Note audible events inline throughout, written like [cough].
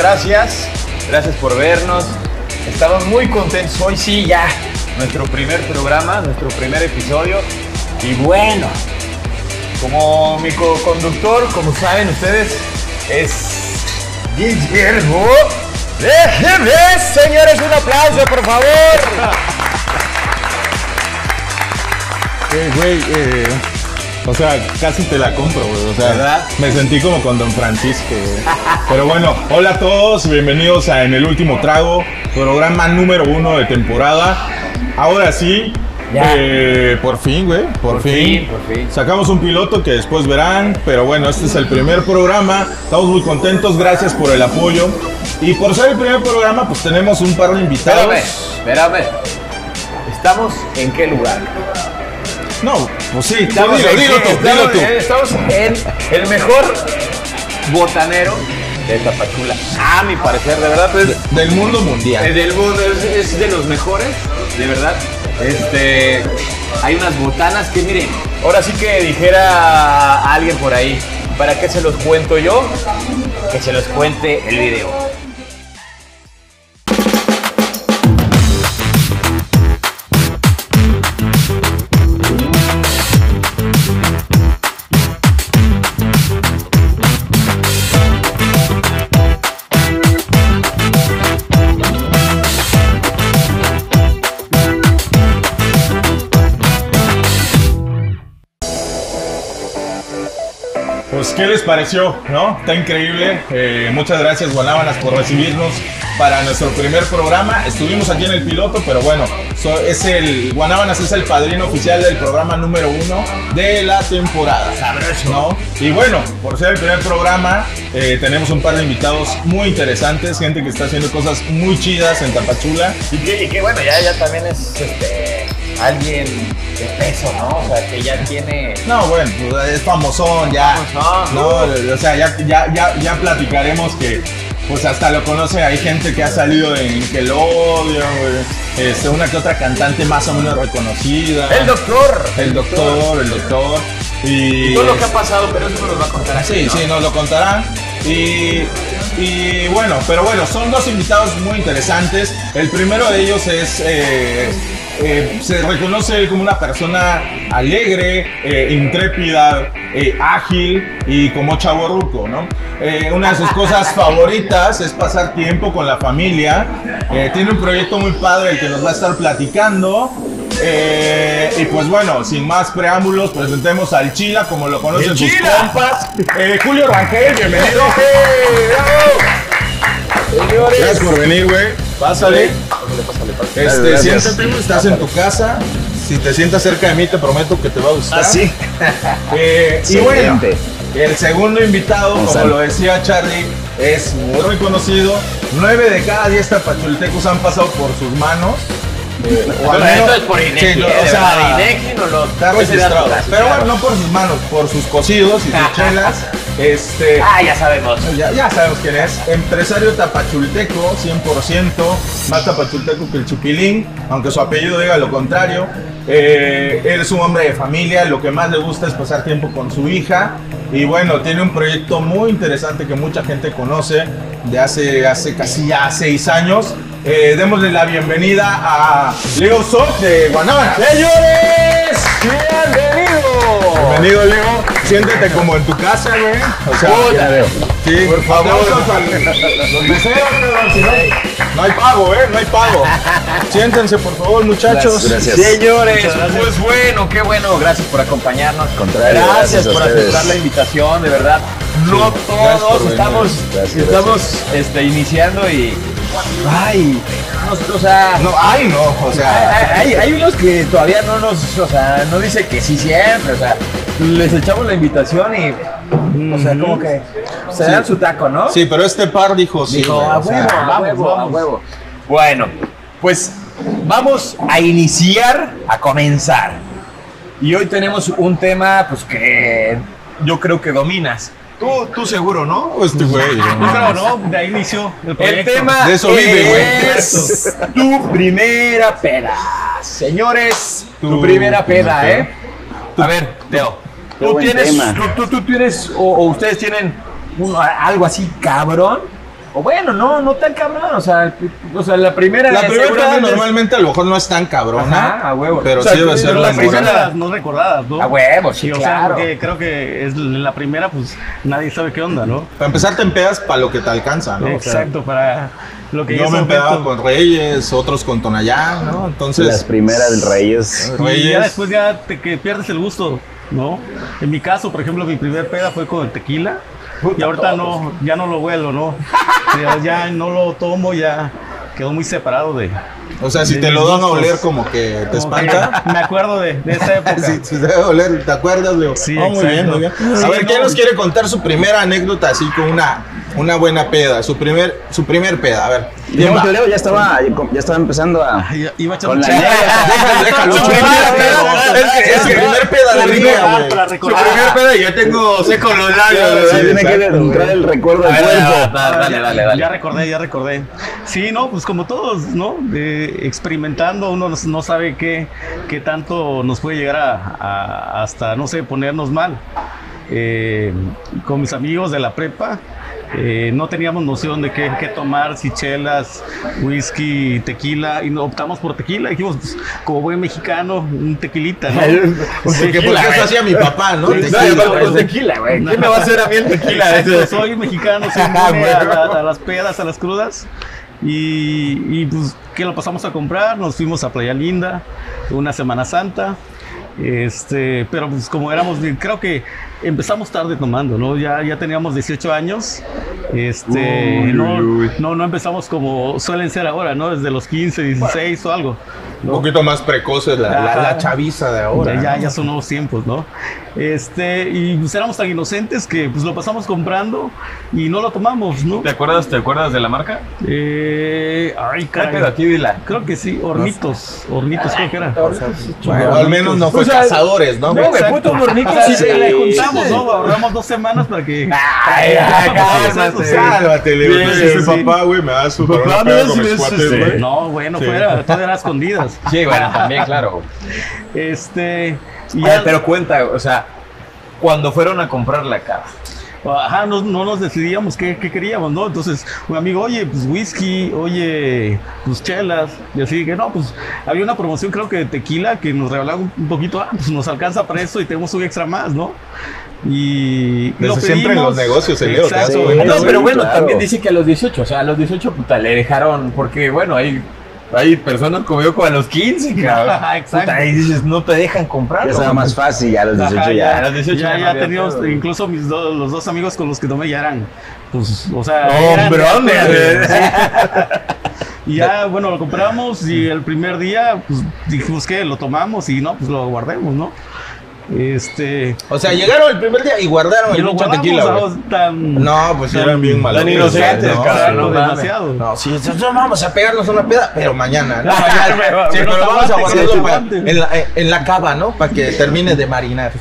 Gracias. Gracias por vernos. Estamos muy contentos. Hoy sí, ya. Nuestro primer programa, nuestro primer episodio. Y bueno, como mi co-conductor, como saben ustedes, es Guillermo. Déjenme, señores, un aplauso, por favor. [laughs] Eh, eh, o sea, casi te la compro, güey. O sea, ¿Verdad? me sentí como con Don Francisco, güey. Pero bueno, hola a todos, bienvenidos a En el Último Trago, programa número uno de temporada. Ahora sí, eh, por fin, güey, por, Por fin. fin, por fin. Sacamos un piloto que después verán, pero bueno, este es el primer programa. Estamos muy contentos, gracias por el apoyo. Y por ser el primer programa, pues tenemos un par de invitados. Espérame, espérame. ¿Estamos en qué lugar? No, pues sí, Estamos, dilo, en, dilo tú, estamos- dilo tú. eh, estamos en el mejor botanero de Tapachula. A mi parecer, de verdad, es, Del mundo mundial. es del mundo, es, es de los mejores, de verdad. Este, hay unas botanas que miren, ahora sí que dijera alguien por ahí, ¿para qué se los cuento yo? Que se los cuente el video. ¿Qué les pareció? ¿No? Está increíble. Eh, muchas gracias, Guanábanas, por recibirnos para nuestro primer programa. Estuvimos aquí en el piloto, pero bueno, so- es el Guanábanas es el padrino oficial del programa número uno de la temporada. ¿no? Y bueno, por ser el primer programa, eh, tenemos un par de invitados muy interesantes, gente que está haciendo cosas muy chidas en Tapachula. Y que, y que, bueno, ya, ya también es este, alguien de peso, ¿no? O sea, que ya tiene... No, bueno, pues, es famosón ya. Famosón. No, o sea, ya, ya, ya, ya platicaremos que pues hasta lo conoce, hay gente que ha salido en Nickelodeon. Este, una que otra cantante más o menos reconocida. El doctor. El doctor, el doctor. Y, Y todo lo que ha pasado, pero eso nos lo va a contar aquí. Sí, ¿no? sí, nos lo contarán. Y, y bueno, pero bueno, son dos invitados muy interesantes. El primero de ellos es, eh, eh, se reconoce como una persona alegre, eh, intrépida, eh, ágil y como chaborruco, ¿no? Eh, una de sus cosas [laughs] favoritas es pasar tiempo con la familia. Eh, tiene un proyecto muy padre el que nos va a estar platicando. Eh, y pues bueno, sin más preámbulos, presentemos al Chila, como lo conocen ¡El sus compas. Eh, Julio Rangel, bienvenido. Señores. Gracias por venir, güey. Pásale. Este, siéntate, estás en tu casa. Si te sientas cerca de mí, te prometo que te va a gustar. Ah, sí. [laughs] Eh, y bueno, el segundo invitado, como lo decía Charlie, es muy reconocido. Nueve de cada diez tapachultecos han pasado por sus manos. Eh, o al menos- es por Ineki, Sí, no, lo... Está registrado. Pero bueno, no por sus manos, por sus cocidos y sus [laughs] chelas. Este. Ah, ya sabemos. Ya, ya sabemos quién es. Empresario tapachulteco, 100%. Más tapachulteco que el chupilín, aunque su apellido diga lo contrario. Eh, él es un hombre de familia, lo que más le gusta es pasar tiempo con su hija. Y bueno, tiene un proyecto muy interesante que mucha gente conoce de hace, hace casi ya seis años. Eh, démosle la bienvenida a Leo Soch de Guanábana. ¡Señores! ¡Bienvenido! Bienvenido, Leo. Siéntete como en tu casa, güey. O sea. Sí, Por favor. los si no, no hay pago, ¿eh? No hay pago. Siéntense, por favor, muchachos. Gracias. Señores, pues bueno, qué bueno, gracias por acompañarnos. Contrario, gracias, gracias por aceptar la invitación, de verdad. No todos estamos, Gracias, estamos este, iniciando y. Ay, no, o sea. No, ay, no, o sea. Hay, hay- unos que todavía no nos, o sea, no dice que sí siempre, o sea, les echamos la invitación y, o sea, como que se dan su taco, ¿no? Sí, pero este par dijo sí. Dijo, a sea, huevo, a huevo, a huevo. Bueno, pues vamos a iniciar, a comenzar. Y hoy tenemos un tema, pues que yo creo que dominas. Tú, tú seguro, ¿no? Este güey. Creo, ¿no? De ahí inició el tema De eso vive, güey. es tu primera peda. Señores, tu, Tu primera peda, peda. ¿eh? A ver, Teo. Tú tienes, tú, tú- tú tienes, o, o ustedes tienen un- algo así cabrón O bueno, no, no tan cabrón. O sea, o sea la primera. La primera normalmente a lo mejor no es tan cabrona, Ajá, a huevo. pero O sea, sí debe ser Pero la las memorable. primeras no recordadas, ¿no? A huevo, sí, Sí, o claro. sea, porque creo que es la primera, pues nadie sabe qué onda, ¿no? Para empezar te empedas para lo que te alcanza, ¿no? O sea, Exacto, para lo que ya yo me empedaba con Reyes, otros con Tonayán, ¿no? Entonces... Las primeras del Reyes. Y Reyes. ya después ya te que pierdes el gusto, ¿no? En mi caso, por ejemplo, mi primer peda fue con el tequila. Y ahorita no, ya no lo huelo, ¿no? Ya, ya no lo tomo, ya quedó muy separado de. O sea, si de te lo dan a oler como que te espanta. Me acuerdo de, de esa [laughs] época. Si, si te debe oler, ¿te acuerdas, Leo? Sí, Ah, muy bien, muy bien. A Sí, ver, ¿quién no. nos quiere contar su primera anécdota así con una, una buena peda? Su primer, su primer peda, a ver. ¿quién Yo va? que Leo ya estaba, ya estaba empezando a. Ay, Iba a echar Con un la. [laughs] Déjalo, [laughs] Es que es su primer peda Para del día, recordar, güey. para Su primer peda y yo tengo seco los labios. Tiene que entrar el recuerdo A del ver, cuerpo. dale, dale, dale. ya recordé, ya recordé. Sí, no, pues como todos, ¿no? Eh, experimentando, uno no- no sabe qué, qué tanto nos puede llegar a, a- hasta, no sé, ponernos mal. Eh, con mis amigos de la prepa, eh, no teníamos noción de qué, qué tomar, si chelas, whisky, tequila, y no, optamos por tequila. Dijimos, pues, como buen mexicano, un tequilita, ¿no? [laughs] Porque, porque eso hacía mi papá, ¿no? No, Tequila, güey. pues, tequila, güey. ¿Quién me va a hacer a mí el tequila? Exacto, soy mexicano, [laughs] soy Ah, inmune a, bueno. a las pedas, a las crudas. Y, y, pues, que lo pasamos a comprar? Nos fuimos a Playa Linda, una Semana Santa. Este, pero pues como éramos, creo que empezamos tarde tomando, ¿no? Ya, ya teníamos 18 años. Este, Uy, no, uy, uy. no, no empezamos como suelen ser ahora, ¿no? Desde los 15, 16 o algo. Un poquito más precoces la, la, la chaviza de ahora. Ya, ya, ¿no? ya son nuevos tiempos, ¿no? Este, y pues éramos tan inocentes que pues lo pasamos comprando y no lo tomamos, ¿no? ¿Te acuerdas, ¿Te acuerdas de la marca? Eh, ay, ¿Cuál caray. pedo aquí, dila? Creo que sí, hornitos, hornitos creo que era. Bueno, al menos no fue O sea, cazadores, ¿no? no, puto hornito, O sea, sí, le juntamos, ¿no? Ahorramos dos semanas para que. Ay, ay, cálmate. Sí. mi papá, güey, me da su güey. No, bueno, fuera, todo era a Sí, bueno, también, claro. Este. Y ya- pero cuenta, o sea, cuando fueron a comprar la casa. Ajá, no, no nos decidíamos qué, qué queríamos, ¿no? Entonces, un amigo, oye, pues whisky, oye, pues chelas, y así que no, pues había una promoción, creo que de tequila, que nos regalaba un poquito, ah, pues nos alcanza para eso y tenemos un extra más, ¿no? Y lo siempre en los negocios, el Leo, Sí, No, pero bueno, claro. también dice que a los 18, o sea, a los 18 puta le dejaron, porque bueno, hay, hay personas como yo como a los 15, [laughs] cabrón. Ajá, exacto. Puta, dices, no te dejan comprar. Ya estaba más fácil, ya a los 18 Ajá, ya. a los 18 ya, ya ya no teníamos, incluso mis dos, los dos amigos con los que tomé ya eran, pues, o sea, Hombrones, eran- güey. Y ya, bueno, lo compramos y el primer día, pues dijimos que lo tomamos y no, pues lo guardemos, ¿no? Este. O sea, llegaron el primer día y guardaron Y el guardamos tequila, güey. tan. No, pues tan- eran bien malos. tan inocentes, no, cabrón, no, demasiado. No, sí, nosotros vamos a pegarnos una peda, pero mañana. ¿no? [laughs] No, ya, [laughs] Sí, pero vamos a aguante, que guardar nos para- en, la, eh, en la cava, ¿no? Para que termine de marinar.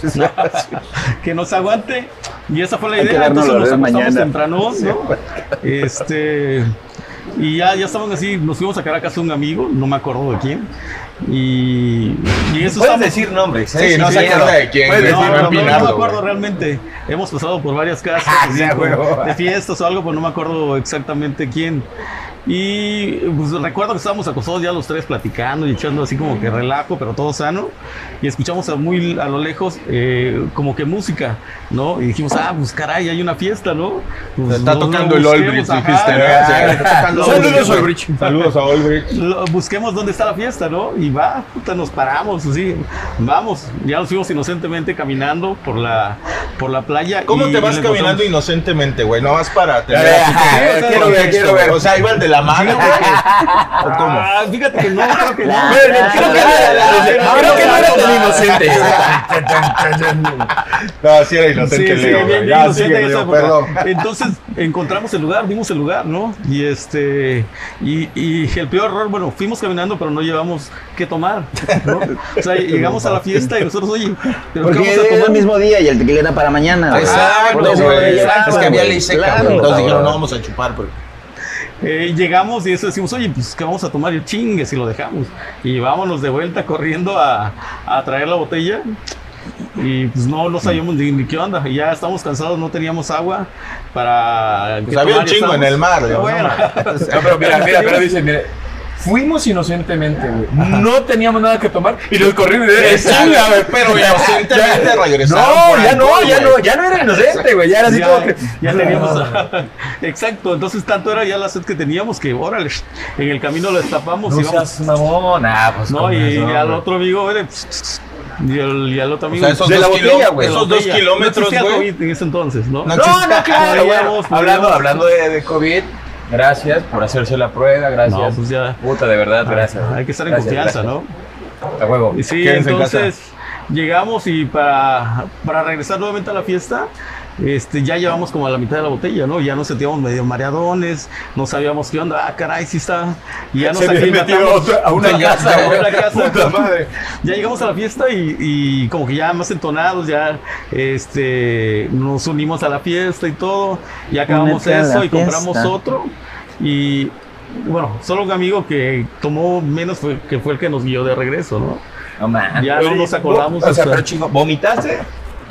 [laughs] que nos aguante. Y esa fue la idea. Entonces nos acostamos mañana. temprano, ¿no? Este. Y ya, ya estaban así, nos fuimos a de un amigo, no me acuerdo de quién. Y, y eso Puedes decir nombres, Sí, no se acuerda de quién, Puedes No, sí, no, a no, no me acuerdo realmente. Hemos pasado por varias casas [laughs] Ah, así, de fiestas o algo, pero no me acuerdo exactamente quién. Y pues recuerdo que estábamos acostados ya los tres platicando y echando así como que relajo, pero todo sano. Y escuchamos a muy a lo lejos eh, como que música, ¿no? Y dijimos, ah, pues caray, hay una fiesta, ¿no? Pues, Está no, tocando no, el Olbrich, ajá, dijiste, ¿no? Sí, está tocando Saludos, Olbrich. Saludos a Olbrich. Lo- busquemos dónde está la fiesta, ¿no? Y va, puta, nos paramos, así, vamos, ya nos fuimos inocentemente caminando por la, por la playa. ¿Cómo y- te vas caminando encontramos- inocentemente, güey? No vas para tener así quiero ver, quiero ver. O sea, iban de la mano, güey. ¿O cómo? Ah, fíjate que no, creo que no. Creo que creo que no era tan inocente. [laughs] No, sí era inocente, sí, Leo, bien, Ya, inocente Leo, época. perdón. Entonces encontramos el lugar, vimos el lugar, ¿no? Y este, y, y el peor error, bueno, fuimos caminando, pero no llevamos qué tomar, ¿no? O sea, llegamos a la fiesta y nosotros, oye, ¿pero qué Porque vamos a era el tomar? mismo día y el tequila era para mañana. güey. Exacto, eso güey. llevaban, Es que había ley seca, Claro. Entonces dijeron, no vamos a chupar, porque Eh, llegamos y eso decimos, oye, pues ¿qué vamos a tomar? Y chingues y lo dejamos. Y vámonos de vuelta corriendo a, a traer la botella. y pues no, no sabíamos ni, ni qué onda. Y ya estamos cansados, no teníamos agua para. Pues había un tomar, chingo en estábamos- el mar, Bueno, No, [laughs] pero mira, mira, pero dice, mire, fuimos inocentemente, güey. No teníamos nada que tomar y nos corrimos de chinga, güey. Pero inocentemente regresaron No, ya no, ya no, ya no era inocente, güey. Ya era así ya, como que. ya teníamos. [laughs] Exacto, entonces tanto era ya la sed que teníamos que, órale, en el camino lo destapamos No y vamos. seas mamón. Ah, pues. No, y, razón, al otro amigo, güey, pss, y, al, y al otro O amigo. sea, esos De dos, la botella, güey. esos dos kilómetros, güey. COVID en ese entonces, ¿no? No No, no, claro. Podíamos, Hablando, podíamos. hablando de, de COVID, gracias por hacerse la prueba, gracias. No, pues ya. Puta, de verdad, gracias. Hay que estar en Gracias, confianza, gracias. ¿no? A huevo. Y sí, Quédense en entonces llegamos y para, para regresar nuevamente a la fiesta, este, ya llevamos como a la mitad de la botella, ¿no? Ya nos sentíamos medio mareadones, no sabíamos qué onda, ah, caray, sí está. Y ya nos Se había metido a aclimatamos. a una Ya, casa, a güey. una casa. Puta madre. Ya llegamos a la fiesta y, y como que ya más entonados, ya este, nos unimos a la fiesta y todo, y acabamos Únete eso y compramos fiesta. otro. Y bueno, solo un amigo que tomó menos fue, que fue el que nos guió de regreso, ¿no? No man. Ya no nos acordamos, O sea, o sea. pero chingo, ¿vomitaste?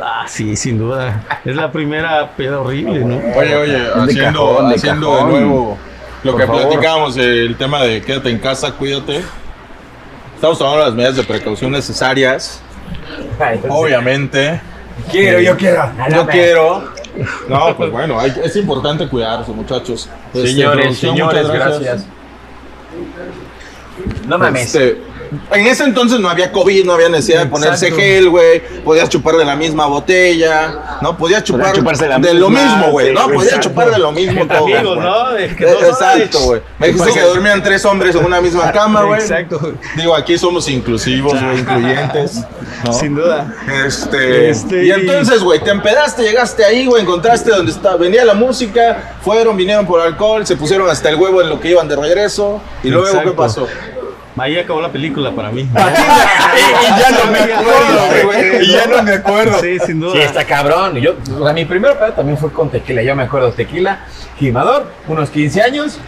Ah, sí, sin duda. Es la primera peda horrible, ¿no? Oye, oye, de haciendo, cajón, de haciendo de nuevo lo Por que favor. platicábamos, el tema de quédate en casa, cuídate. Estamos tomando las medidas de precaución necesarias. Obviamente. Quiero, yo quiero. Yo quiero. No, pues bueno, hay- es importante cuidarse, muchachos. Este, Señores, señores, muchas gracias. No mames. Este, en ese entonces no había COVID, no había necesidad de ponerse gel, güey. Podías chupar de la misma botella, ¿no? Podías chupar de lo mismo, güey, ¿no? Podías exacto. chupar de lo mismo [laughs] todo. amigos. ¿no? Es que todos- Exacto, güey. Me dijiste que dormían tres hombres en una misma [laughs] cama, güey. Exacto. Digo, aquí somos inclusivos, güey, [laughs] incluyentes. ¿no? Sin duda. Este, Este, y entonces, güey, te empedaste, llegaste ahí, güey, encontraste donde está, venía la música, fueron, vinieron por alcohol, se pusieron hasta el huevo en lo que iban de regreso. Y luego, Exacto. ¿qué pasó? Ahí acabó la película para mí. [laughs] y ya no me acuerdo, güey. Y ya no me acuerdo. Sí, sin duda. Sí, está cabrón. Y Yo, o sea, mi primer pedo también fue con tequila. Yo me acuerdo, tequila, gimador, unos 15 años.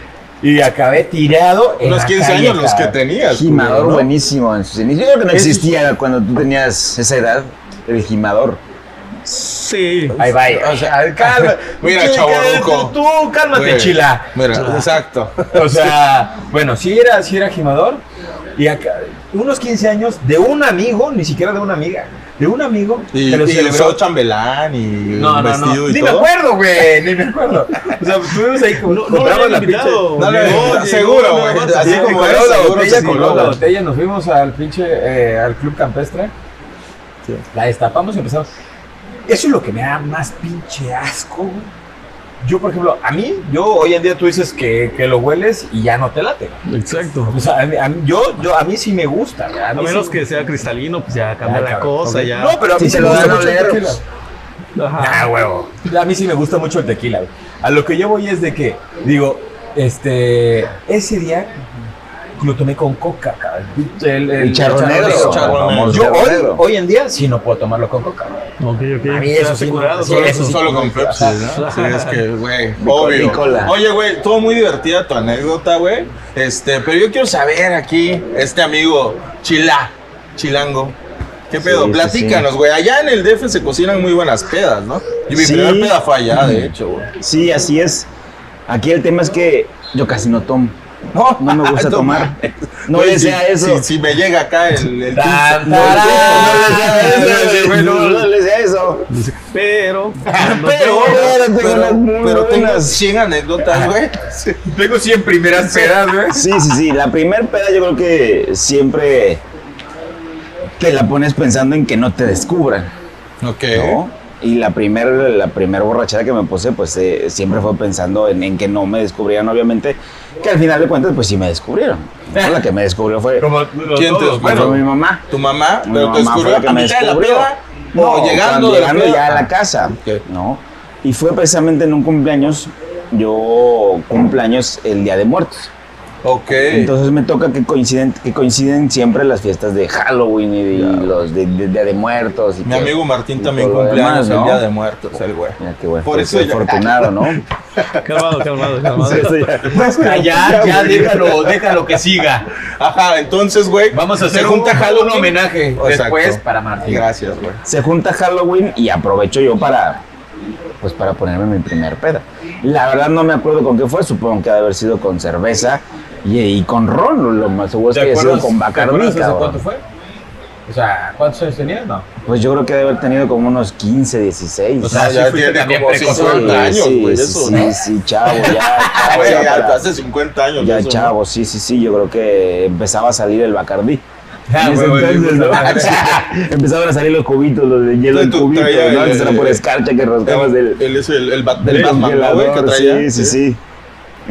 Y acabé tirado en Unos la 15 calle, años los que tenías. Gimador buenísimo en sus inicios. Yo creo que no existía cuando tú tenías esa edad, el gimador. Sí. Ahí va. O sea, calma. Mira, Sí, chavorruco. Tú, tú cálmate, chila. Mira, exacto. O sea, bueno, sí era, sí era gimador. Y acá, unos 15 años de un amigo, ni siquiera de una amiga, de un amigo. Y, que y celebró. usó chambelán y No, no, vestido no. y Ni me todo. acuerdo, güey. Ni me acuerdo. O sea, estuvimos ahí, No, no lo habían la pinche. invitado. No, no, seguro, güey. Así como como eres, la seguro botella, coló, la botella, nos fuimos al pinche, eh, al club campestre. La destapamos y empezamos. Eso es lo que me da más pinche asco, güey. Yo, por ejemplo, a mí, yo hoy en día tú dices que, que lo hueles y ya no te late. Exacto. O sea, a mí, a mí- yo, yo, a mí sí me gusta. güey. A, menos sí- que sea cristalino, pues ya cambia la cabrón, cosa, ya. No, pero a mí sí me lo gusta mucho el tequila. Ajá. Ah, huevo. A mí sí me gusta mucho el tequila. güey. A lo que yo voy es de que, digo, este, ese día lo tomé con coca, cabrón. El, El charro negro. Yo hoy, hoy en día sí no puedo tomarlo con coca. Ok, ok. A mí eso sí, curado, sí, solo eso sí. Solo con Pepsi, ¿no? Sí, es que, güey, obvio. Nicola. Oye, güey, todo muy divertida tu anécdota, güey. Este, pero yo quiero saber aquí, este amigo Chila, Chilango. ¿Qué pedo? sí, Platícanos, güey. Allá en el DF se cocinan muy buenas pedas, ¿no? Y mi Sí. primer peda fue allá, de hecho, güey. Sí, así es. Aquí el tema es que yo casi no tomo. No, No me gusta tomar. No Güey, desea si- eso. Si, si me llega acá el, el Tan, No no, no desea eso. Pero. Pero, Pero, buenas. 100 anécdotas, güey. Tengo 100 primeras pedas, güey. Sí, sí, sí. La primer peda yo creo que siempre te la pones pensando en que no te descubran, Ok. ¿no? Y la primer, la primer borrachera que me puse, pues eh, siempre fue pensando en, en que no me descubrían, obviamente, que al final de cuentas, pues sí me descubrieron. No, La que me descubrió fue, Como ¿Quién te todos, fue bueno, mi mamá. ¿Tu mamá? Mi ¿Pero te mamá fue descubrió la que a me mitad de la descubrió. peda? No, ¿O llegando de llegando ya a la casa. ¿no? Y fue precisamente en un cumpleaños, yo cumpleaños el Día de Muertos. Ok. Entonces me toca que coinciden, que coinciden siempre las fiestas de Halloween y, de- y los de, de Día de Muertos. Y Mi que- amigo Martín y también todo lo cumple años demás, ¿no? el Día de Muertos, el güey. Mira qué bueno. Por pues, eso ya- afortunado, ¿no? Calmado, calmado, calmado. Eso ya- ya, ya, déjalo, déjalo que siga. Ajá, entonces, güey. Vamos a hacer un, Halloween. un homenaje Exacto. después para Martín. Gracias, güey. se junta Halloween y aprovecho yo para pues para ponerme mi primer peda. La verdad no me acuerdo con qué fue, supongo que ha de haber sido con cerveza y, y con ron, lo más seguro es que haya sido con ¿Te Bacardi, cabrón. cuánto fue? O sea, ¿cuántos años tenías? No. Pues yo creo que debe haber tenido como unos 15, 16. O sea, Ah, sí ya fuiste tiene como precoz. 50 años, sí, güey, sí, eso, sí, ¿no? sí, chavo, ya, Ah, [laughs] chavo, ya ya para- hace 50 años. ya eso, ¿no? chavo, sí, sí, sí, yo creo que empezaba a salir el Bacardí. Ah, En ese güey, entonces, ¿no? madre. [laughs] Empezaban a salir los cubitos, los de hielo en cubitos, ¿no? el- Antes era por escarcha que rascabas El, del, el, el, el, del Batman, ¿no, güey? Que traía. Sí, sí, sí.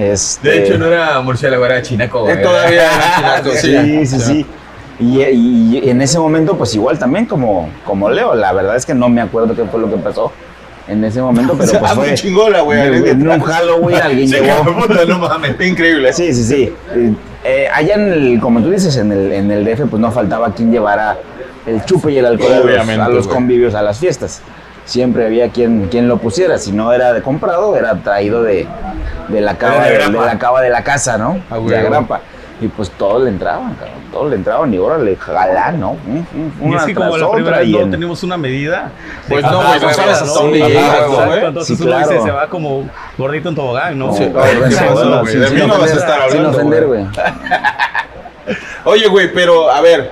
Este, De hecho, no era murciélago, era chinaco. Eh, todavía era chinaco, Sí, sí, sí. Y, y- y en ese momento, pues igual también como, como Leo, la verdad es que no me acuerdo qué fue lo que pasó en ese momento, pero O [laughs] sea, pues muy fue chingona, güey, en, un Halloween [laughs] alguien Sí, llegó. puta, no mames. Increíble. Sí, sí, sí. Eh, eh, allá en el, como tú dices, en el, en el DF, pues no faltaba quien llevara el chupe y el alcohol a los, Obviamente, a los güey. convivios, a las fiestas. Siempre había quien, quien lo pusiera. Si no era de comprado, era traído de, de la cava de de, de la cava de la casa, ¿no? Ah, de güey, la güey. grapa. Y pues todos le entraban, cabrón. Todos le entraban y órale, jalá, ¿no? Mm, mm, Y Una es que como la primera vez no en- tenemos una medida. Pues de- no, güey, no de- sabes hasta dónde ¿no, güey? Entonces Sí, uno dice, se va como gordito en tobogán, ¿no? Sí. Ay, no, sin- De sin mí vas a ofender, estar Sin hablando, ofender, güey. [laughs] Oye, güey, pero a ver,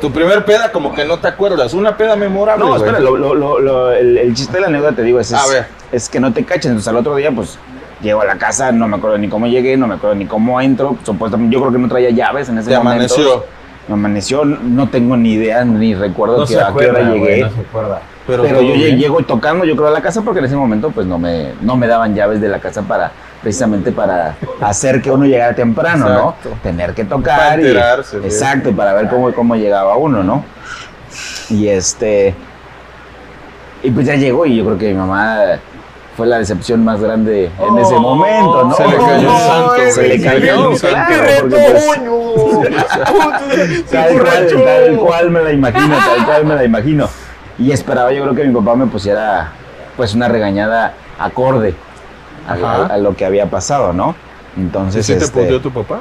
tu primer peda como que no te acuerdas. Una peda memorable, No, espera, lo, lo, lo, el, el chiste de la anécdota, te digo, es, es, es que no te cachen. Entonces al otro día, pues, llego a la casa, no me acuerdo ni cómo llegué, no me acuerdo ni cómo entro. Supuestamente, yo creo que no traía llaves en ese Te momento. amaneció. Me amaneció, no tengo ni idea, ni recuerdo No que, se a qué hora güey, llegué. no se acuerda. pero yo bien. llego tocando, yo creo, a la casa porque en ese momento, pues, no me, no me daban llaves de la casa para, precisamente para hacer que uno llegara temprano, Exacto. ¿no? Tener que Para tocar. y- enterarse, güey. exacto, para ver cómo, cómo llegaba uno, ¿no? Y este. Y pues ya llegó y yo creo que mi mamá fue la decepción más grande en ese momento, ¿no? Se le cayó un [laughs] santo, Se le se cayó le cayó un santo. porque, pues, [laughs] [laughs] tal, cual, tal cual me la imagino, tal cual me la imagino. Y esperaba yo creo que mi papá me pusiera pues una regañada acorde a, a- lo que había pasado, ¿no? ¿Y Entonces, si te este, puteó tu papá?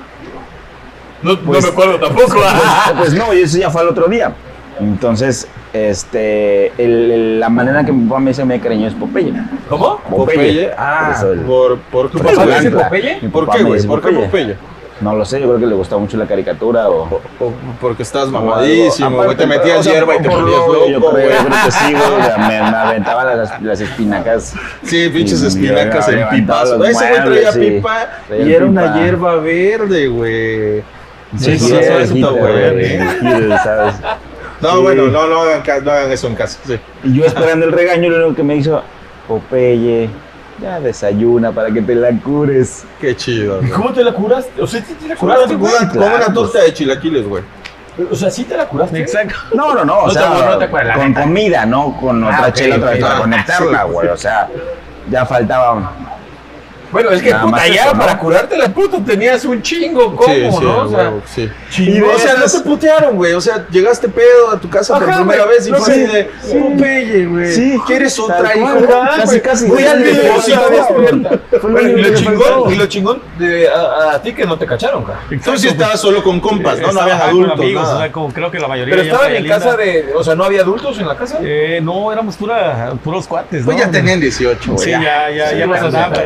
No, Pues- no me acuerdo tampoco. pues, pues no, y eso ya fue al otro día. Entonces, este, el- el- la manera que mi papá me dice me cariño es Popeye. ¿Cómo? Popeye. Ah, Por eso el- por, por, ¿Tu por- papá le dice Atlanta. Popeye? Mi ¿Por qué, güey? ¿Por qué Popeye? No lo sé, yo creo que le gustaba mucho la caricatura o... O- o porque estás mamadísimo, güey, te metías o sea, hierba y te lo- loco, Yo creo, güey. yo creo que sí, güey, me, me aventaba las, las [laughs] espinacas. Sí, pinches Y espinacas en pipas. Ese güey traía sí. pipa Traía y era una hierba verde, güey. Sí, sí, sí, güey. No, Sí. bueno, no, no hagan, no hagan eso en casa. Sí. Y yo esperando el regaño, lo único que me hizo, Popeye, ya desayuna para que te la cures. Qué chido. güey. ¿Cómo te la curaste? O sea, ¿sí te la curaste, güey? como una- como Claro, una torta de chilaquiles, güey. O sea, ¿sí te la curaste? Exacto. [laughs] No, no, no, o No sea, no te acuerdas, con comida, no con Ah, otra ok, chela otra vez para Ah, conectarla, güey, o sea, ya faltaba... Bueno, es que Nada puta, ya eso, ¿no? para curarte la puta tenías un chingo, ¿cómo, sí, sí, no? O sea, huevo, sí. chingón. o sea, no te putearon, güey. O sea, llegaste pedo a tu casa por Ajá, primera güey. vez y No, fue así sí, de sí. Popeye, güey. Sí, ¿Quieres otra, hijo? casi, casi. Voy al depósito, Bueno, y lo chingón, faltó. y lo chingón de a, a ti que no te cacharon, cara. Tú sí estabas solo con compas, ¿no? No con adultos, amigos, o sea, como creo que la mayoría Pero estaban en casa de, o sea, no había adultos en la casa. Eh, no, éramos pura, puros cuates, Pues ¿no? ya tenían 18, güey. Sí, ya, ya, ya nos daban sí,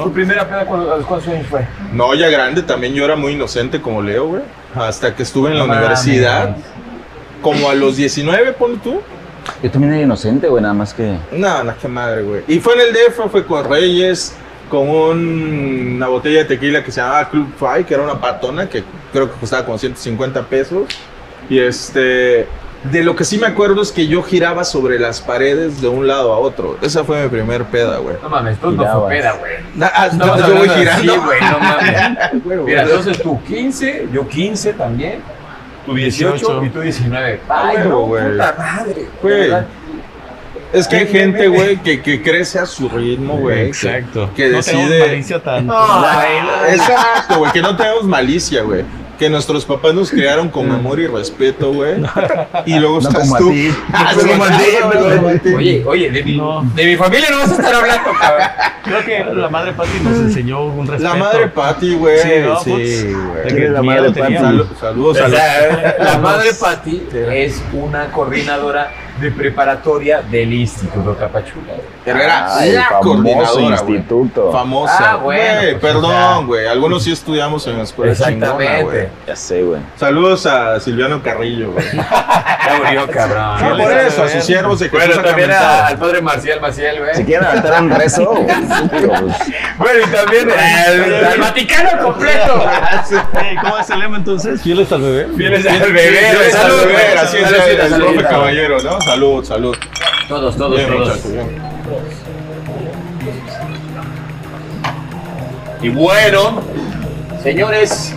permiso, ¿Tu ¿no? primera peda cuando- a los cuántos años fue? No, ya grande también yo era muy inocente como Leo, güey. Hasta que estuve en la No universidad. mames. Como a los 19, ponle tú. Yo también era inocente, güey, nada más que... No, no, qué madre, güey. Y fue en el DF, fue con Reyes, con un- una botella de tequila que se llamaba Club Five, que era una patona, que creo que costaba como 150 pesos. Y este. De lo que sí me acuerdo es que yo giraba sobre las paredes de un lado a otro. Esa fue mi primer peda, güey. No mames, tú no fue peda, güey. Na- ah, Estamos yo, yo voy girando. Sí, güey, no mames. [laughs] Güey, Mira, güey. entonces tú 15, yo 15 también. Tú 18, 18. y tú 19. Ah, Ay, no, güey. puta madre. Güey. Es que hay gente, güey, que, que crece a su ritmo, güey. Exacto. Que no tenemos decide. malicia tan. Exacto, güey, que no tenemos malicia, güey. Que nuestros papás nos criaron con amor y respeto, güey. Y luego No estás como a tú. ti. [laughs] Ah, No sí, como a ti, no, no como a ti. Oye, oye, de mi, No. de mi familia no vas a estar hablando, cabrón. Creo que la madre Pati nos enseñó un respeto. La madre Pati, güey. Sí. Sí, güey. ¿Quién es la madre. Pati? Salu- saludos O a los- sea, la madre Patti es una coordinadora de preparatoria del Instituto Tapachula. Pero era Ay, la coordinadora, güey. Famosa. Ah, bueno, Güey, pues, perdón, güey. Algunos sí estudiamos en la escuela Exactamente. güey. Ya sé, güey. Saludos a Silviano Carrillo, güey. [laughs] Ya murió, cabrón. No, por eso, a sus siervos de Jesús Bueno, también a- al padre Marcial Maciel, güey. Si quieren aventar un rezo, [laughs] Bueno, y también al, Vaticano completo. ¿Cómo es el lema entonces? ¿Fieles al bebé? Vienes al bebé, Fieles güey. al bebé, así es el, profe caballero, ¿no? Salud, salud. Todos, todos, Bien, todos. bien. Y bueno, señores,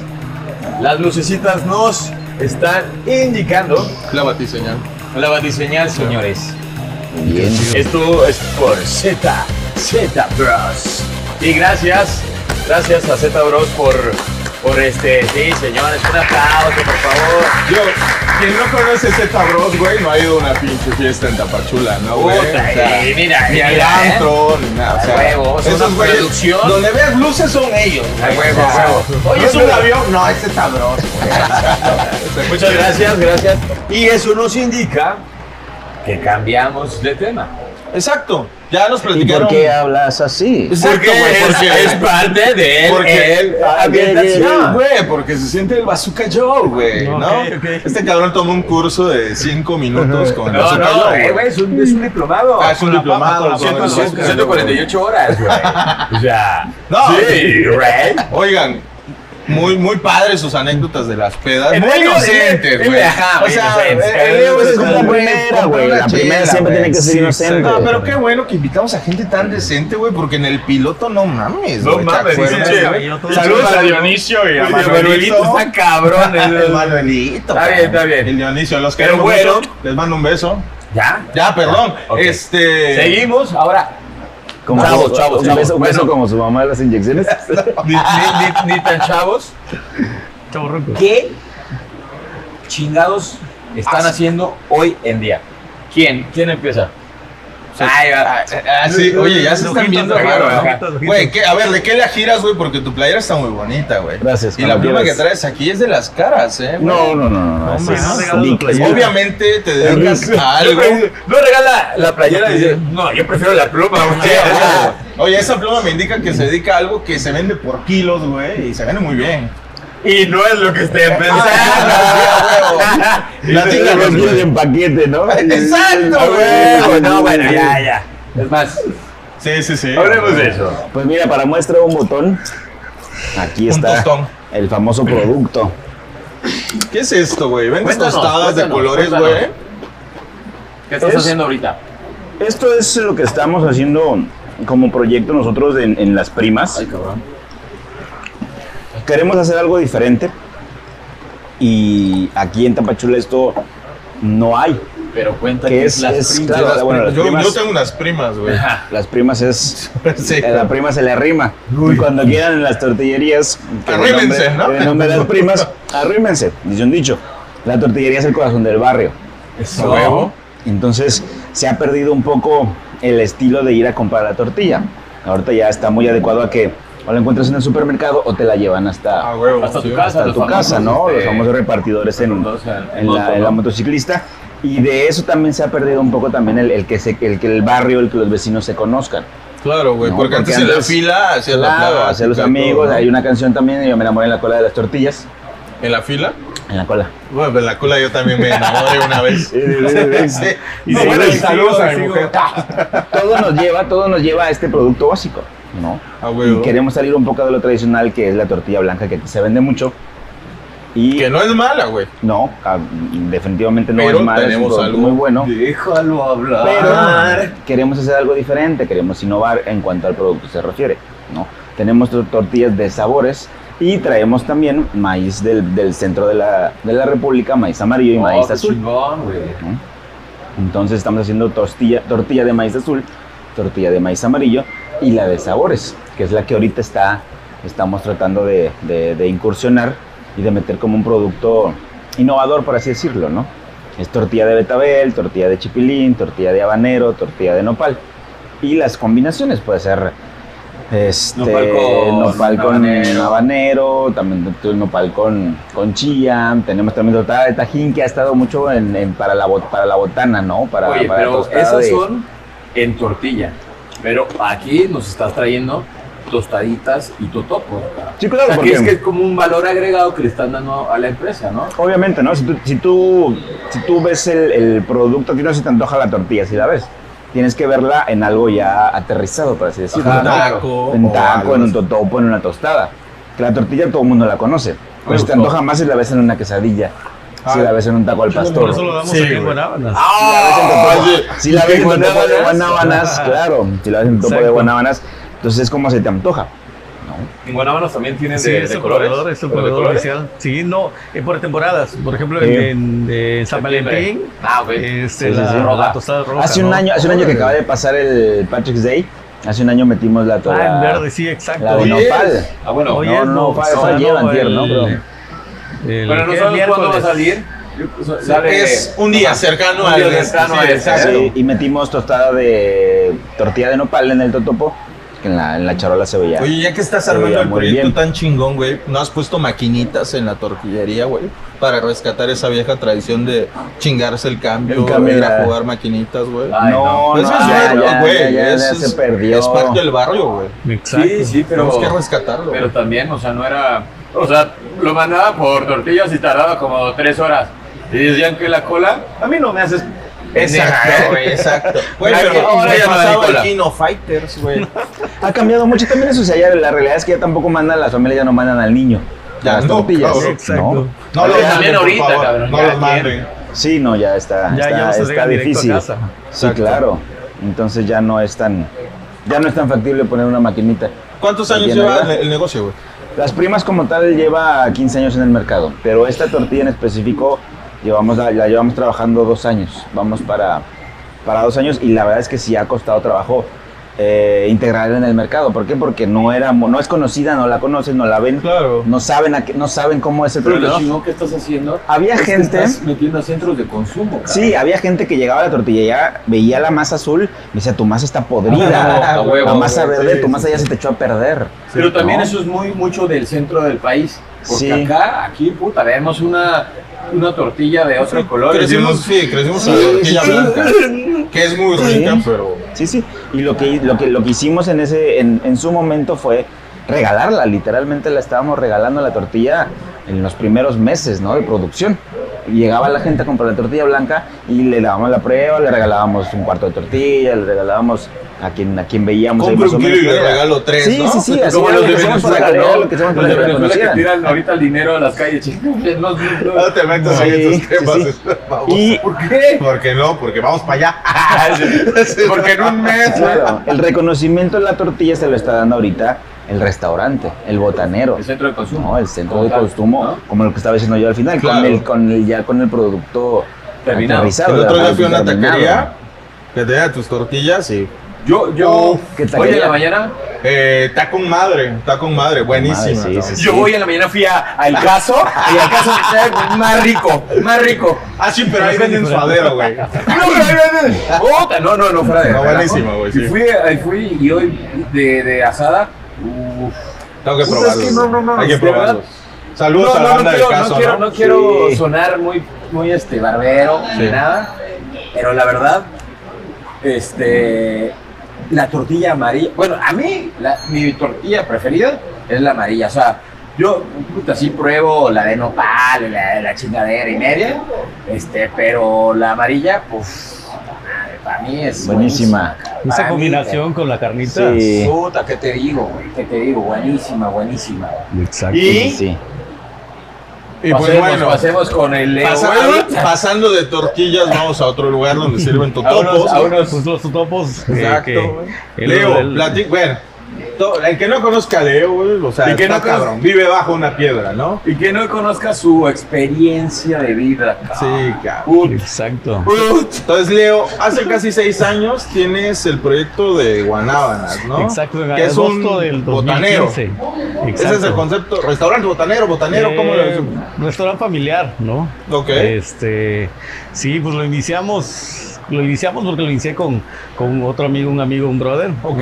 las lucecitas nos están indicando La batiseñal. la batiseñal, señores. bien. Esto es por Z, Z Bros. Y gracias, gracias a Z Bros por, por este, sí, señores, un aplauso, por favor. Yo, quien no conoce Z Bros, güey, no ha ido a una pinche fiesta en Tapachula, ¿no, güey? Puta, O sea, y mira, ni mira, al ¿eh? antro, ni nada. O sea, huevo, es una güeyes, producción. Donde veas luces son ellos. A güey. huevo, a huevo. Oye, es un avión. No, es Z Bros. [laughs] Muchas gracias, gracias. Y eso nos indica que cambiamos de tema. Exacto. Ya nos ¿Y platicaron. por qué hablas así? Exacto, Porque güey, es, porque- [laughs] es parte de Porque el Ah, ambientación. güey, porque se siente el Bazooka Joe, güey, ¿no? Ok, ok. Este cabrón tomó un curso de 5 minutos con el No, Bazooka no, Joe, eh, güey, es un, es un diplomado. Ah, es un diplomado. papa, con la con el papa. Bazooka, 148 horas, güey. [laughs] O sea, No, sí, güey. Oigan, muy, muy padres sus anécdotas de las pedas. Muy de- inocentes, en- güey. ajá, O sea, es como, la primera, güey. La primera siempre tiene que ser inocente. No, pero qué bueno que invitamos a gente tan decente, güey, porque en el piloto no mames, No güey, ¿te mames, Saludos a Dionisio y a Manuelito. Manuelito. Está cabrón. [laughs] El Manuelito. Está bien, está bien. El Dionisio, los Pero queremos bueno. mucho. Les mando un beso. ¿Ya? Ya, perdón. Este. Seguimos. Ahora, Como Chavos, su- chavos, un chavos. beso, un beso Bueno. como su mamá de las inyecciones. [laughs] ni, ni- ni- ni tan chavos. ¿Qué chingados están haciendo hoy en día? ¿Quién? ¿Quién empieza? Ay, va. Ah, sí, oye, ya se están viendo raro, ojitos. Güey, ¿qué- a ver, ¿de qué la giras, güey? Porque tu playera está muy bonita, güey. Gracias, Y la pluma que traes aquí es de las caras, ¿eh? No, no, no, no. Obviamente te dedicas a algo. No regala la playera y dice, no, yo prefiero la pluma. güey". [laughs] Oye, esa pluma me indica que se dedica a algo que se vende por kilos, güey, y se vende muy bien. Y no es lo que estén pensando. Ah, Platica los kilos en paquete, ¿no? Exacto, Ah, güey. no, bueno, ya, ya. Es más, Sí, sí, sí. hablemos de eso. Pues mira, para muestra un botón, aquí Un está el famoso producto. ¿Qué es esto, güey? ¿Vendes Cuéntanos, tostadas de colores, güey? ¿Qué estás Es- haciendo ahorita? Esto es lo que estamos haciendo como proyecto nosotros en, en las primas. cabrón. Queremos hacer algo diferente y aquí en Tapachula esto no hay. Pero cuenta Que es- las es, primas. claro, bueno, las yo, primas- yo tengo unas primas, güey. Las primas es [laughs] Sí. a la prima se le arrima. Y cuando quieran en las tortillerías, el Arrímense, nombre- ¿no? el nombre de las primas, [laughs] arrímense, dice un dicho. La tortillería es el corazón del barrio. Eso. Entonces se ha perdido un poco el estilo de ir a comprar la tortilla. Ahorita ya está muy adecuado a que o la encuentras en el supermercado o te la llevan hasta, Ah, huevo. Hasta tu sí. casa. hasta tu casa, ¿no? este, Los famosos repartidores en, en en moto, la, la motociclista. Y de eso también se ha perdido un poco también el, el que, se, el que el barrio, el que los vecinos se conozcan. Claro, güey, No, porque, porque antes en la fila hacías la Claro, plática hacia los todo, amigos. ¿no? Hay una canción también, yo me enamoré en la cola de las tortillas. ¿En la fila? En la cola. Bueno, pues en la cola yo también me enamoré una vez. [laughs] [laughs] Sí. Y No, bueno, saludos a mi mujer. todo nos lleva, todo nos lleva a este producto básico, ¿no? Ah. Y queremos salir un poco de lo tradicional que es la tortilla blanca que aquí se vende mucho. Y Que no es mala, güey. no, ah, definitivamente no Pero es es un tenemos producto algo muy bueno. Déjalo hablar. Pero queremos hacer algo diferente, queremos innovar en cuanto al producto se refiere, ¿no? Tenemos tor- tortillas de sabores y traemos también maíz del, del centro de la, de la República, maíz amarillo y maíz Oh, qué azul. chingón. Entonces estamos haciendo tortilla, tortilla de maíz azul, tortilla de maíz amarillo y la de sabores, que es la que ahorita está, estamos tratando de, de- de incursionar y de meter como un producto innovador, por así decirlo, ¿no? Es tortilla de betabel, tortilla de chipilín, tortilla de habanero, tortilla de nopal. Y las combinaciones puede ser este, Nopal con nopal con habanero. habanero, también nopal con, con chía, tenemos también tortada de tajín que ha estado mucho en, en- para, la, bot- para la botana, ¿no? Para, Oye, para pero esas de- son en tortilla. Pero aquí nos estás trayendo tostaditas y totopos. Sí, O claro, sea, que porque es que es como un valor agregado que le están dando a la empresa, ¿no? obviamente, ¿no? Si tú, si tú, si tú ves el, el producto, a ti no se te antoja la tortilla, si la ves. Tienes que verla en algo ya aterrizado, por así decirlo. Ajá, taco, en o taco, en un totopo, en una tostada. Que la tortilla todo el mundo la conoce. Pero se te antoja más si la ves en una quesadilla. Si Ah. la ves en un taco al Por pastor. eso lo damos Sí, aquí en. Guanábanas. Si la ves en ¿Con totopo de guanábanas? guanábanas, claro. Si la ves en topo de guanábanas, entonces es como se te antoja. En Guanábanas también tienen Sí, de, es colores. proveedor, es el ¿De proveedor colores? oficial. Sí, no, eh, por temporadas. Por ejemplo, Sí. en, en- en San. Valentín, Ah, ok. este, Sí, sí, la, sí. la Roja. tostada roja. Hace un ¿no? año, hace un año que acaba de pasar el Patrick's Day. Hace un año metimos la Ah, en verde, sí, exacto. La de nopal. Ah, bueno. Oye, no, no, fue- fue no, ayer, antier, ¿no? el- Pero- el- Pero no ¿qué? sabemos cuándo va a salir. Sale- Es un día Ajá. cercano al cercano sí. Sí, y metimos tostada de tortilla de nopal en el totopo, que en la, en la charola se veía. Oye, ya que estás armando el proyecto bien. tan chingón, güey, ¿no has puesto maquinitas en la tortillería, güey? Para rescatar esa vieja tradición de chingarse el cambio, El cambio, ir a jugar maquinitas, güey. No, no. no, Pues eso es ya, bueno, ya, güey. ya, ya eso se es- perdió. Es parte del barrio, güey. Exacto. Sí, sí, pero. Tenemos que rescatarlo. Pero también, o sea, no era. O sea, lo mandaba por tortillas y tardaba como tres horas. Y decían que la cola, a mí no me haces. Exacto, güey, exacto. [laughs] Güey, pero ahora ya no hay pasaba el. Kino Fighters, güey. [laughs] Ha cambiado mucho también eso. O sea, ya la realidad es que ya tampoco mandan, las familias ya no mandan al niño. Ya las no, tortillas. cabrón. Exacto. ¿no? No los También manden, ahorita, favor. cabrón, No los manden. Sí, no, ya está, Ya, está, ya no se está entregan directo a difícil. casa. Sí, Exacto. claro. Entonces ya no es tan, ya no es tan factible poner una maquinita. ¿Cuántos años lleva el negocio, güey? Las primas como tal lleva 15 años en el mercado, pero esta tortilla en específico llevamos la, la llevamos trabajando dos años. Vamos para, para dos años y la verdad es que sí ha costado trabajo eh, integrarla en el mercado. ¿Por qué? Porque no era, no es conocida, no la conocen, no la ven, Claro. no saben a qué- no saben cómo es el Pero lo producto. ¿no? chingón que estás haciendo. Había es que gente- Estás metiendo a centros de consumo, cabrón. Sí, había gente que llegaba a la tortilla y ya veía la masa azul, me decía, tu masa está podrida, A huevo, la masa güey, verde, sí, tu sí, masa ya se te echó a perder. Pero también ¿no? eso es muy mucho del centro del país. Porque Sí. acá, aquí, puta, vemos una, una tortilla de otro color. y Crecimos, sí, crecimos Sí, la tortilla sí, sí. blanca, que es muy Sí. rica, pero... Sí, sí. Y lo que, lo que, lo que hicimos en, ese, en, en su momento fue regalarla. Literalmente la estábamos regalando la tortilla en los primeros meses ¿no? de producción. Llegaba la gente a comprar la tortilla blanca y le dábamos la prueba, le regalábamos un cuarto de tortilla, le regalábamos a quien, a quien veíamos. ahí más o un menos kilo y le regalo tres, Sí, ¿no? sí, sí. Así Como los lo de Venezuela, que Los de Venezuela tiran ahorita el dinero a las calles. chicos, [laughs] No, no, No te metas ahí en esos temas. sí, sí. Y ¿Por qué? ¿Por qué no? Porque vamos para allá. [laughs] Porque en un mes. claro, el reconocimiento de la tortilla se lo está dando ahorita el restaurante, el botanero. El centro de consumo. No, el centro Como de tal, consumo, ¿no? como lo que estaba diciendo yo al final, Claro. con, el, con el, ya con el producto Terminado. El otro día fui a una taquería que tenía tus tortillas y... Yo, yo, ¿Qué tal hoy en ella? la mañana, Eh, está con madre, está con madre, buenísima. Madre, sí, ¿no? sí, sí. yo hoy en la mañana fui a, al caso y al caso está más rico, más rico. Ah, sí, pero ahí venden suadero, güey. [laughs] No, no, no, no, no, fuera de No, relajo. buenísimo, güey, sí. Y fui, ahí fui y hoy de, de asada. Uf. Tengo que Puta, probarlos. es que no, no, no, Hay que probarlos. Saludos No, a la no, no del caso, no quiero, ¿no? no quiero Sí. sonar muy, muy este, barbero ni Sí. nada, pero la verdad, este, la tortilla amarilla, bueno, a mí, la- mi tortilla preferida es la amarilla, o sea, yo, puta, sí pruebo la de nopal, la de la chingadera y media, este, pero la amarilla, pues, para mí es Buenísima. Esa mí, combinación con la carnita. Sí. Puta, ¿qué te digo, güey? ¿Qué te digo? Buenísima, buenísima. Exacto. Y- Sí, Y pues pasemos, bueno, pasemos con el Leo. pasando, pasando de tortillas, vamos a otro lugar donde sirven [laughs] A unos, totopos. a unos Pues los topos. eh, Exacto, que- el- Leo, el- plati- bueno, El que no conozca a Leo, o sea, Y que está no conozca- cabrón. Vive bajo una piedra, ¿no? Y que no conozca su experiencia de vida. cabrón. Sí, cabrón. Exacto. Entonces, Leo, hace casi seis años tienes el proyecto de Guanábanas, ¿no? Exacto, en Que es un del botanero. 2015. Ese es el concepto. Restaurante botanero, botanero, ¿cómo lo Eh, ves? Restaurante familiar, ¿no? Ok. Este, sí, pues lo iniciamos, lo iniciamos porque lo inicié con, con otro amigo, un amigo, un brother. ¿no? Ok.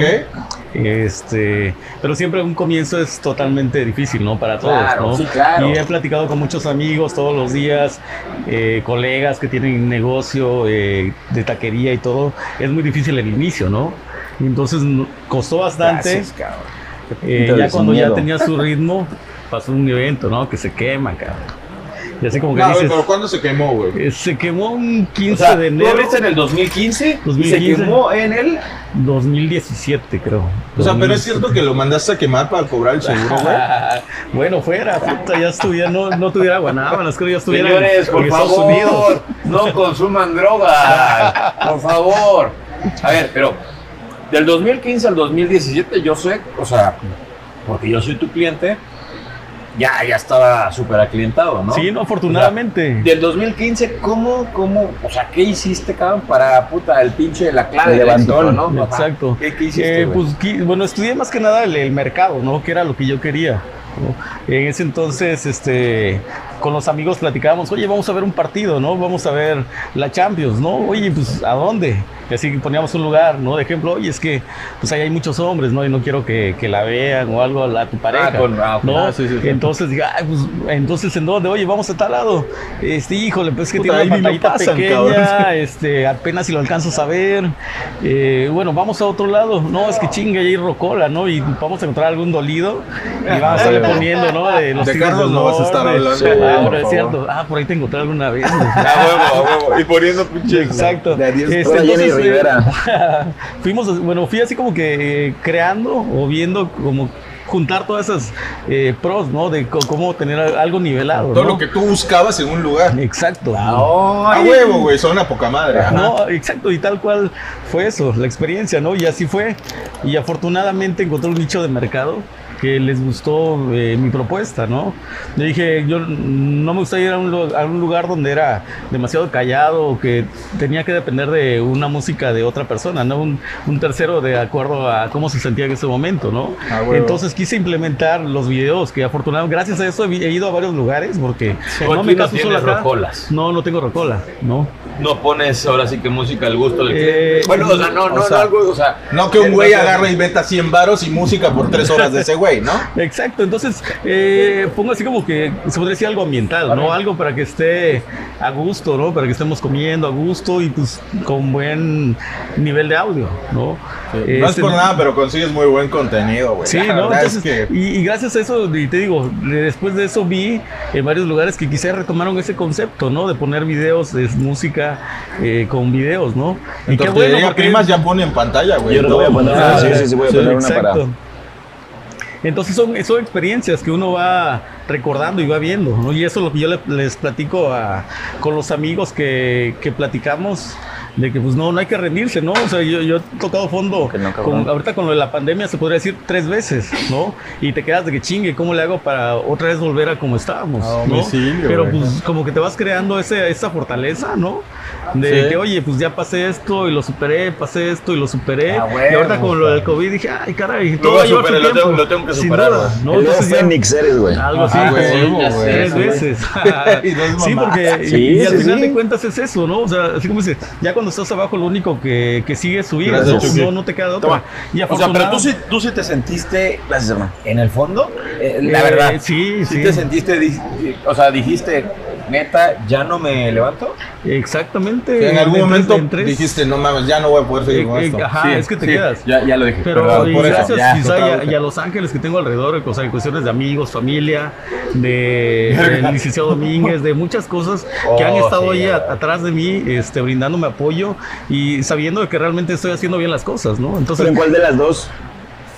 Este, pero siempre un comienzo es totalmente difícil, ¿no? Para todos, Claro, ¿no? sí, claro. Y he platicado con muchos amigos todos los días, eh, colegas que tienen negocio eh, de taquería y todo. Es muy difícil el inicio, ¿no? Entonces costó bastante. Gracias, cabrón. Eh, ya cuando ya tenía su ritmo, pasó un evento, ¿no? Que se quema, cabrón. Y así como que No, güey, dices, pero ¿cuándo se quemó, güey? eh, se quemó un O 15 sea, de tú enero abriste en el 2015 y 2015. se quemó en el 2017, creo. O sea, pero es 2017. cierto que lo mandaste a quemar para cobrar el seguro, güey. [laughs] bueno, fuera, puta, ya estuviera, no, no tuviera guanábanas, creo que ya estuviera en- Señores, en por Estados favor, Unidos. no [laughs] consuman drogas. Por favor. A ver, pero del 2015 al 2017 yo sé, o sea, porque yo soy tu cliente, ya, ya estaba súper aclientado, ¿no? Sí, no, afortunadamente. Del 2015, ¿cómo, cómo, o sea, qué hiciste, cabrón, para, puta, el pinche, la clave El del levantón. éxito, ¿no? Exacto. ¿Qué, qué hiciste, Eh, pues, bueno, estudié más que nada el, el mercado, ¿no? Que era lo que yo quería. ¿no? En ese entonces, este, con los amigos platicábamos, oye, vamos a ver un partido, ¿no? Vamos a ver la Champions, ¿no? Oye, pues, ¿a dónde? Y así poníamos un lugar, ¿no? De ejemplo, oye, es que, pues, ahí hay muchos hombres, ¿no? Y no quiero que, que la vean o algo a, tu pareja, con- ah. ¿no? Ah, sí, sí, sí. Entonces, diga, pues, entonces, ¿en dónde? Oye, vamos a tal lado. Este, híjole, pues, que Puta, tiene una pantallita pasan, pequeña, cabrón. [laughs] este, apenas si lo alcanzas a ver. Eh, bueno, vamos a otro lado. No, es que chinga, ahí rocola, ¿no? Y vamos a encontrar algún dolido y vamos a estarle poniendo, ¿no? De, los De Carlos no vas a estar hablando, Ah, por es cierto. Ah, por ahí te encontré alguna vez. güey. [laughs] A huevo, a huevo. Y poniendo pinches. [laughs] Exacto. De a Este, por Jenny entonces, eh, Rivera. [laughs] fuimos, bueno, fui así como que eh, creando o viendo como juntar todas esas eh, pros, ¿no? De cómo tener a- algo nivelado. Todo ¿no? lo que tú buscabas en un lugar. Exacto. A Ay. huevo, güey, son una poca madre. ajá. No, exacto, y tal cual fue eso, la experiencia, ¿no? Y así fue. Y afortunadamente encontré un nicho de mercado que les gustó eh, mi propuesta, ¿no? Yo dije, yo no me gustaría ir a un, a un lugar donde era demasiado callado o que tenía que depender de una música de otra persona, ¿no? Un, un tercero de acuerdo a cómo se sentía en ese momento, ¿no? Ah, huevo. Entonces quise implementar los videos que afortunadamente, gracias a eso he, he ido a varios lugares porque Tú no me no caso solo tienes acá. rocolas. No, no tengo rocola, ¿no? No pones ahora sí que música al gusto del Eh. Bueno, o sea, no, no, o sea, no algo, o sea. No que un güey agarre y meta 100 varos y música por 3 horas de ese güey, ¿no? [laughs] Exacto, entonces eh, pongo así como que se podría decir algo ambiental, ¿no? Algo para que esté a gusto, ¿no? Para que estemos comiendo a gusto y pues con buen nivel de audio, ¿no? No es Este, por nada, pero consigues muy buen contenido, güey. Sí, La ¿no? Entonces, es que... y, y gracias a eso, y te digo, de- después de eso vi en varios lugares que quizás retomaron ese concepto, ¿no? De poner videos, de música eh, con videos, ¿no? En tortillería porque- primas ya pone en pantalla, güey. Yo que voy a poner Ah, una, sí, sí, sí, voy a sí, poner una para. exacto. Entonces son, son experiencias que uno va recordando y va viendo, ¿no? Y eso es lo que yo le- les platico a, con los amigos que, que platicamos, de que pues no, no hay que rendirse, ¿no? O sea, yo, yo he tocado fondo, no, con- ahorita con lo de la pandemia se podría decir tres veces, ¿no? Y te quedas de que chingue, ¿cómo le hago para otra vez volver a como estábamos? A ¿no? domicilio, Pero güey. pues como que te vas creando ese, esa fortaleza, ¿no? De Sí. que, oye, pues ya pasé esto y lo superé, pasé esto y lo superé. Ah, y ahorita con lo del COVID dije, ay, caray, Lo todo voy a va a llevar su superar, lo tiempo. tengo- lo tengo que Sin superar, duda, güey. ¿no? El Entonces Fénix eres, güey. Algo así, pues, güey, sí, ya tres güey. veces. [laughs] Y sí, porque Sí, y, y al sí, final sí. de cuentas es eso, ¿no? O sea, así como dice, ya cuando estás abajo lo único que, que sigue es subir, Gracias, ¿no? Chucky. no, no te queda de otra. Toma. Y O sea, pero tú sí, tú sí te sentiste Gracias, hermano. en el fondo, eh, la Eh, verdad. sí, sí. sí. te sentiste, o sea, dijiste, neta, ya no me levanto. Exactamente. En algún de momento tres. dijiste, no mames, ya no voy a poder seguir con Eh, eh, esto. ajá, Sí, es que te sí, quedas. Ya, ya lo dije. Pero perdón, y por eso, gracias ya, quizá y, a, y a los ángeles que tengo alrededor, o sea, en cuestiones de amigos, familia, de, del licenciado Domínguez, de muchas cosas que han Oh, estado sí, ahí a- atrás de mí, este, brindándome apoyo y sabiendo que realmente estoy haciendo bien las cosas, ¿no? Entonces, ¿Pero en cuál de las dos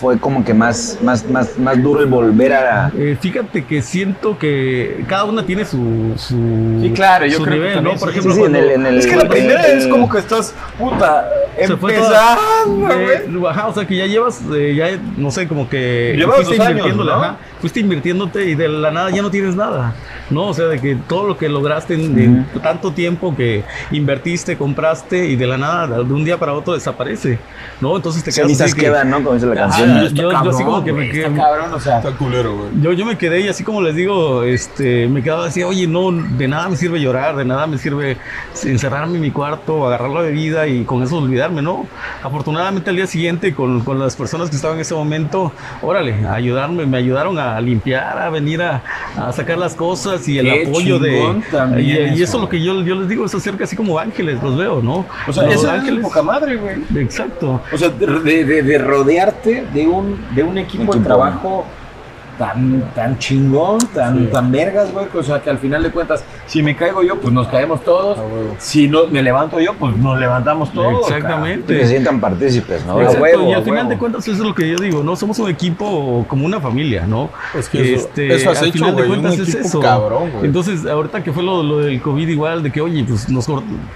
fue como que más, más, más, más duro el volver a... Eh, fíjate que siento que cada una tiene su, su, Sí, claro, yo su creo que nivel, también ¿no? Por sí, ejemplo, sí, sí, en el- en el- Es que la primera el- es como que estás, puta, se fue empezando, toda- güey. eh, ajá, o sea que ya llevas, eh, ya no sé, como que Llevas dos años, ¿no? ajá, fuiste invirtiéndote y de la nada ya no tienes nada, ¿no? O sea, de que todo lo que lograste en, en tanto tiempo que invertiste, compraste y de la nada, de un día para otro desaparece, ¿no? Entonces te quedas Cenizas así que- quedan, ¿no? Como dice la Ah, canción. yo, yo así como que me quedé, Está cabrón, o sea, Está culero, güey. yo, yo me quedé y así como les digo, este, me quedaba así, oye, no, de nada me sirve llorar, de nada me sirve encerrarme en mi cuarto, agarrar la bebida y con eso olvidarme, ¿no? Afortunadamente al día siguiente con, con las personas que estaban en ese momento, órale, ayudarme, me ayudaron a limpiar, a venir a, a sacar las cosas y el Qué apoyo de... Y, y eso, es lo que yo, yo les digo, es acerca así como ángeles, los veo, ¿no? o sea, los eso es ángeles. poca madre, güey. Exacto. O sea, de, de- de rodearte de un, de un equipo de trabajo tan, tan chingón, tan, tan vergas, güey. O sea, que al final de cuentas, si me caigo yo, pues nos caemos todos. Si no me levanto yo, pues nos levantamos todos. Exactamente. Que se sientan partícipes, ¿no? Exacto. Exacto, huevo, y al final huevo. de cuentas eso es lo que yo digo, ¿no? Somos un equipo como una familia, ¿no? Es que eso- eso has al hecho, final de cuentas es equipo eso. cabrón, güey. Entonces, ahorita que fue lo, lo del COVID igual, de que, oye, pues nos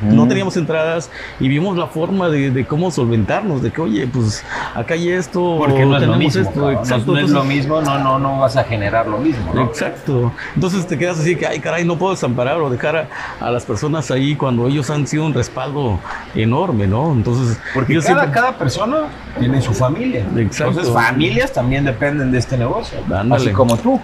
no teníamos entradas y vimos la forma de, de cómo solventarnos, de que, oye, pues acá hay esto, Porque no es lo tenemos mismo. esto, cabrón. No- exacto. no, es lo mismo, no, no, no vas a generar lo mismo, ¿no? Exacto. Entonces te quedas así que, ay, caray, no puedo desamparar o dejar a, a las personas ahí cuando ellos han sido un respaldo enorme, ¿no? Entonces, Porque cada, siempre- cada persona tiene su familia. Exacto. Entonces, familias también dependen de este negocio. Ándale. Así como tú.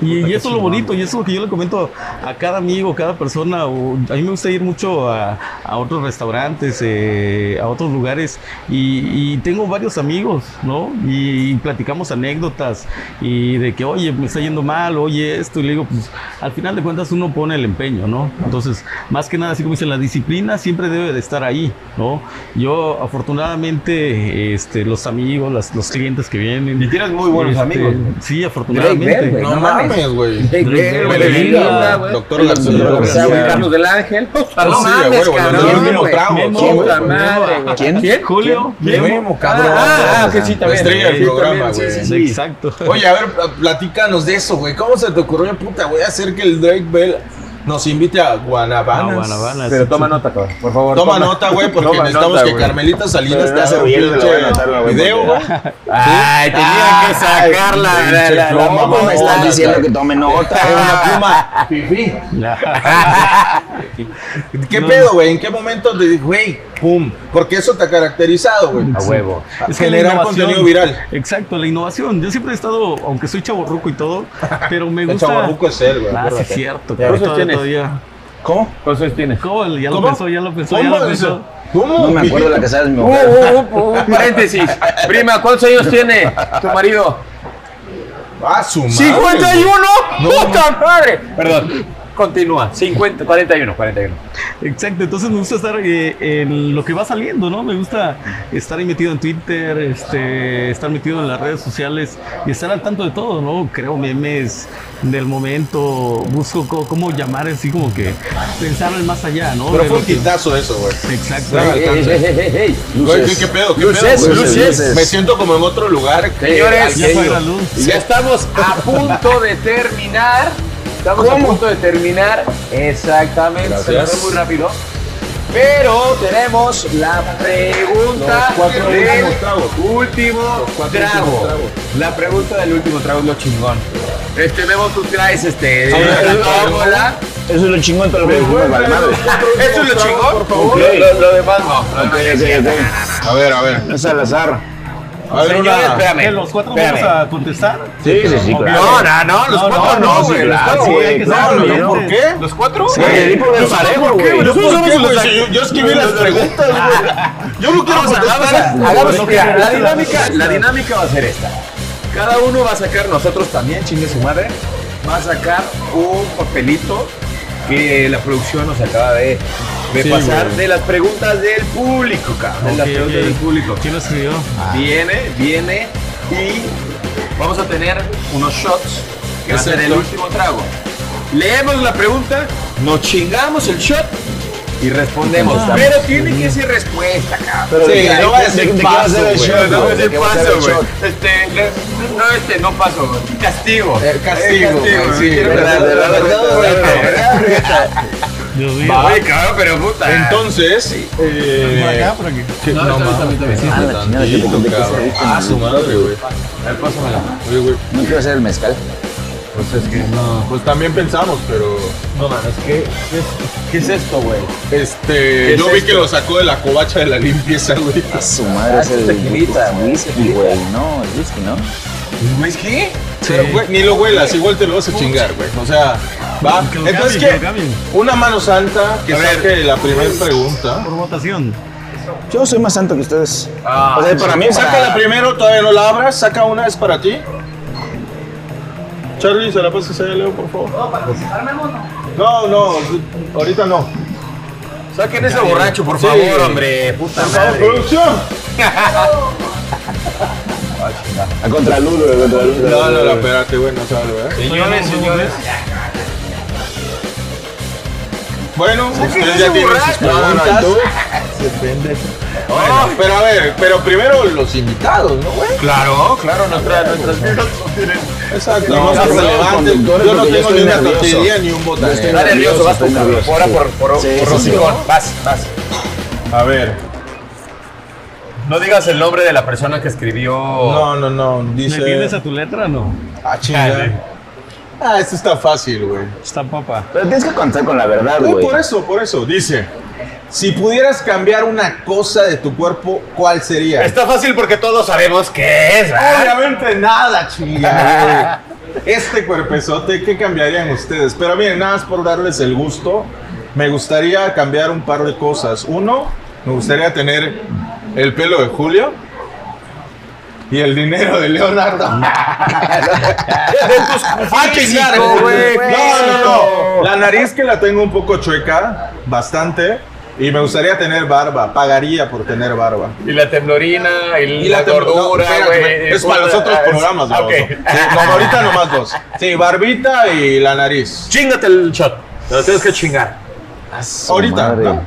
Y, y eso es lo bonito, y eso es lo que yo le comento a cada amigo, cada persona. o- a mí me gusta ir mucho a, a otros restaurantes, eh, a otros lugares, y, y tengo varios amigos, ¿no? Y, platicamos anécdotas, y de que, oye, me está yendo mal, oye, esto, y le digo, pues al final de cuentas uno pone el empeño, ¿no? Entonces, más que nada, así como dice, la disciplina siempre debe de estar ahí, ¿no? Yo, afortunadamente, este, los amigos, las- los clientes que vienen. Y tienes muy buenos este, amigos. Sí, afortunadamente. No, no mames. Mames, güey. Güey, Belinda, güey. güey. Doctor García. Doctor O sea, güey, García. Carlos del Ángel. Ah, no sí, mames, güey, cabrón. güey. puta güey. madre, güey. Julio, ¿Quién? Memo, cabrón. Ah, ah, que sí, La también. estrella del programa, güey. sí. Exacto. Oye, a ver, platícanos de eso, güey. ¿Cómo se te ocurrió, puta, voy a hacer que el Drake Bell nos invite a Guanabanas? Guanabanas. Pero toma nota, cabrón. Por favor. Toma nota, güey, porque Toma necesitamos nota, que. Carmelita Salinas te haga no, un no pinche video, güey. Ay, tenía que sacar la, la, la, la, pluma, la- ¿Cómo me estás diciendo que tome nota? Una pluma. [laughs] ¿Qué pedo, güey? ¿En qué momento te dije, güey, pum? Porque eso te ha caracterizado, güey. A huevo. Es que la Generar innovación- contenido viral. Exacto, la innovación. Yo siempre he estado, aunque soy chaborruco y todo, [laughs] pero me El gusta. chavorruco es él, güey. Ah, sí, es cierto. ¿Qué claro, años todavía, tienes? todavía. ¿Cómo? ¿Cuántos años tienes? ¿Cómo? Ya lo ¿Cómo? pensó, ya lo pensó, ya ¿Cómo? lo pensó. ¿Cómo? No me acuerdo de la que sabes mi [laughs] mujer. uh, uh, uh, paréntesis. Prima, ¿cuántos años tiene tu marido? Ah, su madre. ¡51! ¡Puta madre! Perdón. Continúa. 50, 41, 41. Exacto, entonces me gusta estar eh, en lo que va saliendo, ¿no? Me gusta estar ahí metido en Twitter, este, estar metido en las redes sociales y estar al tanto de todo, ¿no? Creo memes del momento, busco co- cómo llamar así como que pensar en más allá, ¿no? Pero De fue un que- quitazo eso, güey. Exacto. No, Ey, ey, ey, ey, ey. Güey, ¿qué, qué pedo? ¿Qué Luces, pedo, luces. Me siento como en otro lugar. Señores, ya estamos a punto de terminar. Estamos a punto de terminar. Exactamente. Se Gracias. fue muy rápido. Pero tenemos la pregunta del último cuatro trago. La pregunta del último trago es lo chingón. Este, Memo, tú traes este. Eso es lo chingón, todo lo. [laughs] ¿Eso es lo chingón? Por favor. Lo, demás no. A ver, a ver. Es al azar. A ver, Señores, una... espérame. ¿Que los cuatro espérame. vamos a contestar? Sí, sí, sí, claro. No, no, no, los No, cuatro no, no, no, güey. sí, los cuatro, güey. ¿por qué? ¿Los cuatro? Sí, el equipo de parejo, güey. Nosotros somos qué, los- güey? yo, yo escribí las preguntas, güey. Yo no quiero contestar. hagamos mira, la dinámica, la dinámica va a ser esta. Cada uno va a sacar, nosotros también, chingue su madre, va a sacar un papelito que la producción nos acaba de, de Sí, pasar güey. de las preguntas del público, cabrón. de las preguntas ok. del público. ¿Quién lo escribió? Viene, viene y vamos a tener unos shots que va a ser el último trago. Leemos la pregunta, nos chingamos el shot y respondemos. Pero tiene que ser respuesta, cabrón. Pero Sí, no va a de- ser de qué paso, el shot, No, va a ser paso, güey. Este, no, este, no paso, güey. Castigo. El castigo, castigo, sí, verdad, verdad, verdad. [laughs] Dios mío. Oye, cabrón, pero puta. Entonces, eh, Por acá, por aquí. que- no, Ah, la chingada, ¿qué te- de qué se cabrón. viste, Ah, man? su madre, güey. A ver, pásamela. Oye, güey, No quiero hacer el mezcal. Pues es que no. Pues también pensamos, pero No mames, ¿qué, qué, es, ¿qué es esto, güey? este, es yo vi esto? que lo sacó de la covacha de la limpieza, güey. A su madre es el tequilita, güey. whisky, güey. No, el whisky, ¿no? ¿Whisky? Pero, güey, ni lo huelas, igual te lo vas a chingar, güey. O sea, va. Que lo Entonces, cambien, que ¿qué? lo cambien. Una mano santa que A ver. saque la primera pregunta. Por votación. Yo soy más santo que ustedes. Ah, o sea, para mí, Sácala primero, todavía no la abras. Saca una, es para ti. Charlie, ¿se la pasas a Leo, por favor? No, no, ahorita no. Saquen ese borracho, por Sí. favor, hombre. Puta Por favor, madre. producción. A contraluz, güey, a contraluz. No, no, no, espérate, güey, no sabe, ¿verdad? Señores, señores. Bueno, ustedes ya tienen sus preguntas. Bueno, pero a ver, pero primero los invitados, ¿no, güey? Claro, claro, nuestra, nuestras vidas no tienen. Exacto. No, más relevantes. Yo no tengo ni una tortillería ni un botanero. estoy Está nervioso, vas tú, Ahora por, por, Sí, por sí, sí. hocicón. Vas, vas. A ver. No digas el nombre de la persona que escribió. No, no, no. ¿Le Dice. tienes a tu letra o no? Ah, chinga. Ah, esto está fácil, güey. Está papa. Pero tienes que contar con la verdad, No, güey. por eso, por eso. Dice. Si pudieras cambiar una cosa de tu cuerpo, ¿cuál sería? Está fácil porque todos sabemos qué es, ¿verdad? Obviamente nada, chinga. güey. [laughs] Este cuerpezote, ¿qué cambiarían ustedes? Pero miren, nada más por darles el gusto, me gustaría cambiar un par de cosas. Uno, me gustaría tener el pelo de Julio y el dinero de Leonardo. [laughs] ah, chingar, Físico, güey. güey, No, no, no. La nariz que la tengo un poco chueca, bastante. Y me gustaría tener barba. Pagaría por tener barba. Y la temblorina, y, Y la, la tem- no, gordura, güey. es para los otros ah, programas, ah, baboso. ok. Sí, no, ahorita nomás dos. Sí, barbita y la nariz. Chingate el shot. Te lo tienes que chingar. Ahorita. ¿no?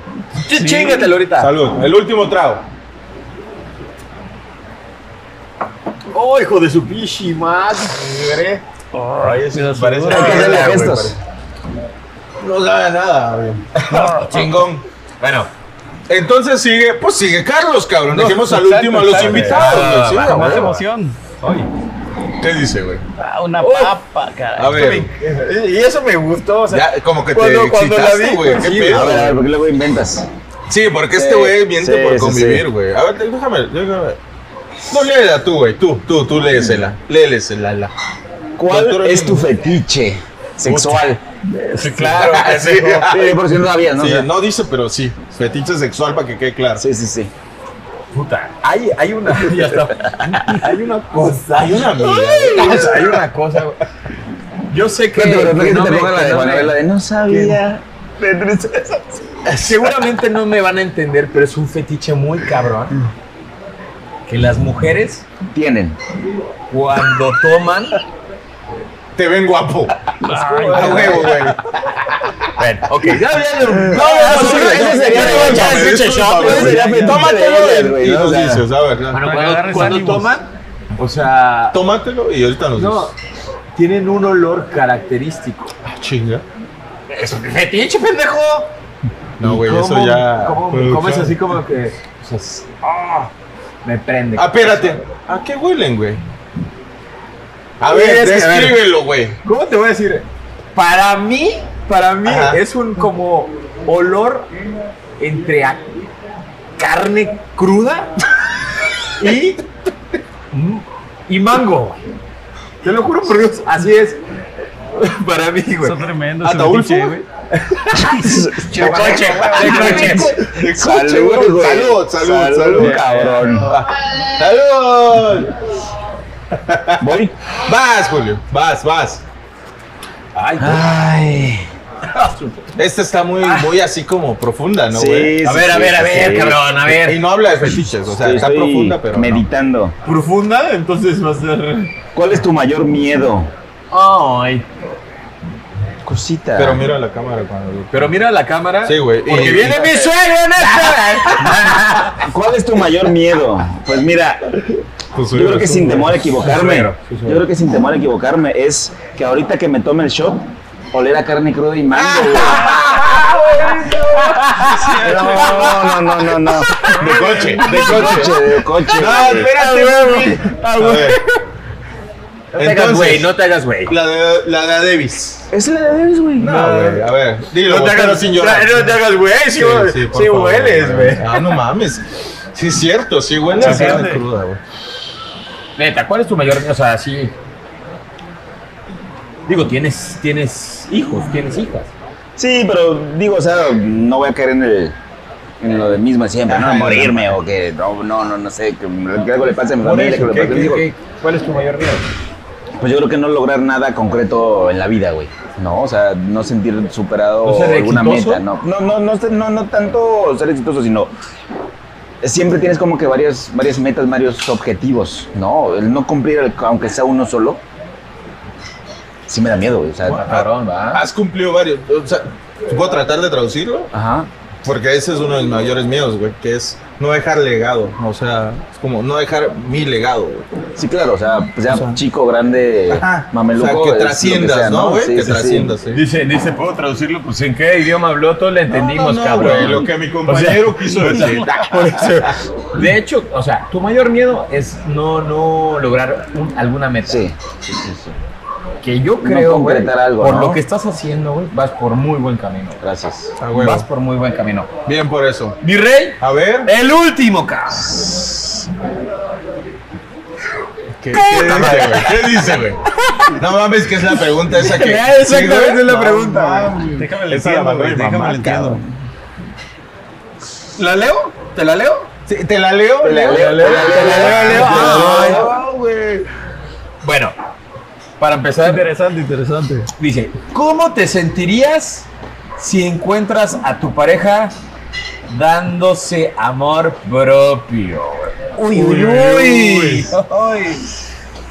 Sí, Chingatelo ahorita. Salud. El último trago. Oh, hijo de su pichi madre. Ay, eso Mira, parece seguro. Hay que hacerle novela, güey, gestos. No sabe nada, güey. Chingón. Bueno, Entonces sigue, pues sigue Carlos, cabrón. No, Dejemos al último a los exacto. invitados. Ah, güey. Sí, güey. Más emoción. ¿Qué dice, güey? Ah, una Oh. papa, caray. A ver, y eso me gustó. O sea, ya como que te cuando- cuando la excitaste, vi, güey. pues, ¿Qué sí, pedo? A ver, a ver, ¿por qué luego inventas? Sí, porque Sí, este güey miente sí, por sí, convivir, sí. güey. A ver, déjame, déjame. No, léela tú, güey. Tú, tú, tú léesela. Léelesela. la. ¿Cuál es tu fetiche sexual? Sí, [laughs] claro. Ah, sí. Sí, por si no sabías, ¿no? Sí, O sea, no dice, pero sí. Fetiche sexual para que quede claro. Sí, sí, sí. Puta. Hay, hay una. [laughs] [laughs] Hay una cosa. Hay una sea, hay una cosa. güey. Yo sé que. Pero no que que no te me- la de no me- Vela de no sabía. Seguramente no me van a entender, pero es un fetiche muy cabrón. Que las mujeres, Tienen. cuando toman. Te ven guapo. A huevo, güey. Bueno, ok. Ya, ya, no, No, no, no, ese sería de Tómatelo nos sea, dices, a ver. Bueno, cuando, toman, o sea, Tómatelo y ahorita nos no, tienen un olor característico. Ah, chinga. Es un fetiche, pendejo. No, ¿Y güey, eso ya. ¿Cómo, es así como que. O sea, es- ah, me prende. Ah, espérate. ¿A qué huelen, güey? A Oye, ver, es que, a ver. descríbelo, güey. ¿Cómo te voy a decir? Para mí, para mí Ajá. es un como olor entre a carne cruda y, y mango. Te lo juro por Dios, así es. Para mí, güey. Está tremendo ese ¿Ataulfo? güey. [laughs] De coche, de coche. Salud. Salud, salud, salud. cabrón. ¡Salud! Voy. Vas, Julio. Vas, vas. Ay. Esta está muy, muy así como profunda, ¿no, güey? Sí, A sí, ver, a sí, ver, a ver, sí. cabrón, a Y ver. no habla de fetiches, o sea, Sí, está estoy profunda, pero. no. Meditando. Profunda, entonces va a ser. ¿Cuál es tu mayor miedo? Ay. Cosita. Pero mira la cámara cuando. Pero mira la cámara. Sí, güey, Porque y- viene mi suegro en esta. [laughs] ¿Cuál es tu mayor miedo? Pues mira, yo creo que sin temor a equivocarme, yo creo que sin temor a equivocarme es que ahorita que me tome el shot, oler a carne cruda y mango. [laughs] No, no, no, no, no. De coche, de De coche, de coche. No, espérate, güey. No te hagas güey, no te hagas güey. La de, la de Davis. Es la de Davis, güey. No, güey. A ver, dilo, No te hagas sin llorar. No te hagas güey, sí, sí, por favor, hueles, güey. Ah, no mames. Sí, es cierto, sí huele Sí, cruda, güey. Neta, ¿cuál es tu mayor O sea, sí. Digo, tienes, tienes hijos, tienes hijas. Sí, pero digo, o sea, no voy a caer en el en lo de mismo siempre, no Ajá, morirme o que no, no, no, no sé, que, que algo le pase a mi familia, que. ¿Cuál es tu mayor miedo? Pues yo creo que no lograr nada concreto en la vida, güey. No, o sea, no sentir superado ¿No ser alguna exitoso? meta. No, no, no, no, no, no tanto ser exitoso, sino siempre tienes como que varias, varias metas, varios objetivos, ¿no? El no cumplir, el- aunque sea uno solo, sí me da miedo, güey. O sea, Cabrón, va. Has cumplido varios. O sea, ¿puedo tratar de traducirlo? ajá. Porque ese es uno de mis mayores miedos, güey, que es no dejar legado. O sea, es como no dejar mi legado, güey. Sí, claro, o sea, pues ya O sea, chico, grande, mameluco. o sea, que trasciendas, sea, ¿no, güey? Sí, que sí, trasciendas, sí. Dice, dice, ¿puedo traducirlo? Pues en qué idioma habló, todos le entendimos, no, no, cabrón. güey, lo que mi compañero quiso [laughs] decir. De hecho, o sea, tu mayor miedo es no, no lograr un- alguna meta. Sí, sí, sí, sí. Que yo No creo, algo, por ¿no? lo que estás haciendo, güey, vas por muy buen camino. Gracias. Vas por muy buen camino. Bien por eso. Mi rey, A ver. el último, cabrón. ¿Qué, qué dice, güey? ¿Qué dice, güey? No mames, que es la pregunta esa que. [laughs] Exactamente Sí, es la No pregunta. Déjame le entiendo, güey. Déjame entiendo. ¿La leo? ¿Te la leo? Sí, ¿Te la leo? Te la leo, te la leo, te la leo. No. Bueno, para empezar, Interesante, interesante. dice, ¿cómo te sentirías si encuentras a tu pareja dándose amor propio? Uy, uy, uy.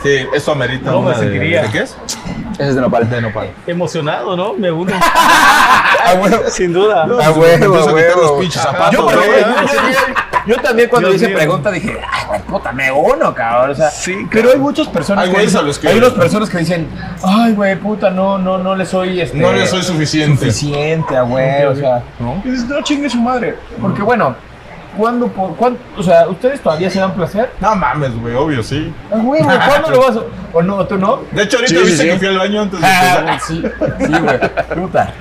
Sí, eso amerita ¿Cómo me sentiría? ¿De qué es? Ese es de nopal. De nopal. Emocionado, ¿no? Me uno. Ah, bueno. Sin duda. No, A se me huevo, empieza a a quitar huevo. los pinches zapatos, Yo, también, yo también- cuando Dios hice mío. pregunta dije, ay, güey, puta, me uno, cabrón. O sea, Sí, pero hay muchas personas Hay que güeyes dicen- a los que- hay unas personas que dicen, ay, güey, puta, no, no, no le soy este, No le soy suficiente. suficiente a güey, o sea, ¿No? y dices, no chingue su madre. Porque bueno, ¿cuándo, por, cuándo, o sea, ustedes todavía se dan placer? No mames, güey, obvio, sí. Ah, güey, güey, ¿cuándo lo vas a, o no, tú no? De hecho, ahorita Sí, viste sí. que fui al baño antes de Ah, sí, sí, güey, puta.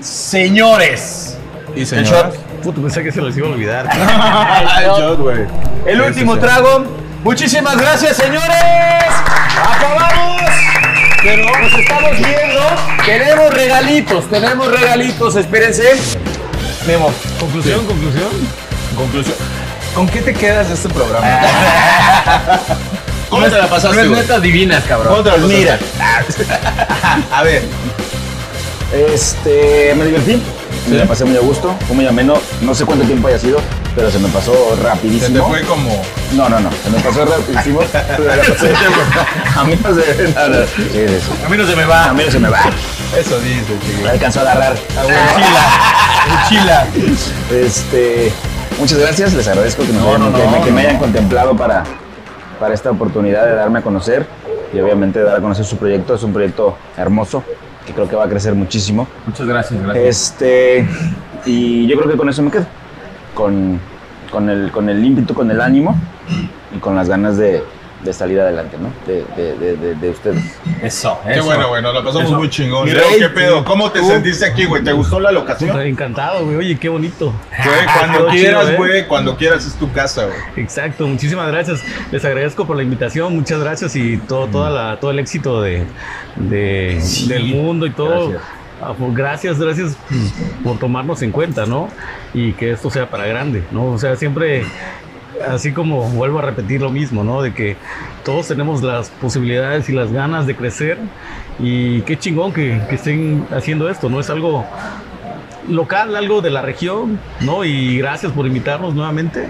Señores, Y el shot. Puto, pensé que se les iba a olvidar. [laughs] El shot, güey. El Sí, último sí, sí. trago. Muchísimas gracias, señores. Acabamos. Pero nos estamos viendo. Tenemos regalitos, tenemos regalitos. Espérense. Memo. Conclusión, conclusión. Conclusión. ¿Con qué te quedas de este programa? Ah. [laughs] ¿Cómo te la pasaste, Tres güey? netas divinas, ¿Cómo cabrón. te la pasaste? Mira, [laughs] A ver, este, me divertí. Me la pasé muy a gusto, fue muy ameno. No sé cuánto tiempo haya sido, pero se me pasó se te rapidísimo. fue como. No, no, no, se me pasó rapidísimo. [laughs] pero me la pasé- a mí no se sí, sí. A mí no se me va. A mí no se me va. Eso dice, chico. Me alcanzó a agarrar. Chila. Este, muchas gracias, les agradezco que, nos hayan- no, que me, no, que me no. hayan contemplado para, para esta oportunidad de darme a conocer y obviamente dar a conocer su proyecto. Es un proyecto hermoso que creo que va a crecer muchísimo. Muchas gracias, gracias. Este, y yo creo que con eso me quedo. Con, con, el, con el ímpetu, con el ánimo y con las ganas de, de salir adelante, ¿no? De, de, de, de- de ustedes. Eso, Qué eso. bueno, nos la pasamos Eso. muy chingón. Mi Leo, rey, ¿qué pedo? ¿Cómo te sentiste aquí, güey? ¿Te gustó la locación? Puta, Encantado, güey. Oye, qué bonito. Güey, [laughs] cuando quieras, ¿eh? güey, cuando quieras es tu casa, güey. Exacto, muchísimas gracias. Les agradezco por la invitación, muchas gracias y todo, toda la, todo el éxito de, de- del mundo y todo. gracias. Ah, pues, Gracias, gracias pues, por tomarnos en cuenta, ¿no? Y que esto sea para grande, ¿no? O sea, siempre, así como vuelvo a repetir lo mismo, ¿no? De que todos tenemos las posibilidades y las ganas de crecer y qué chingón que, que estén haciendo esto, ¿no? Es algo local, algo de la región, ¿no? Y gracias por invitarnos nuevamente.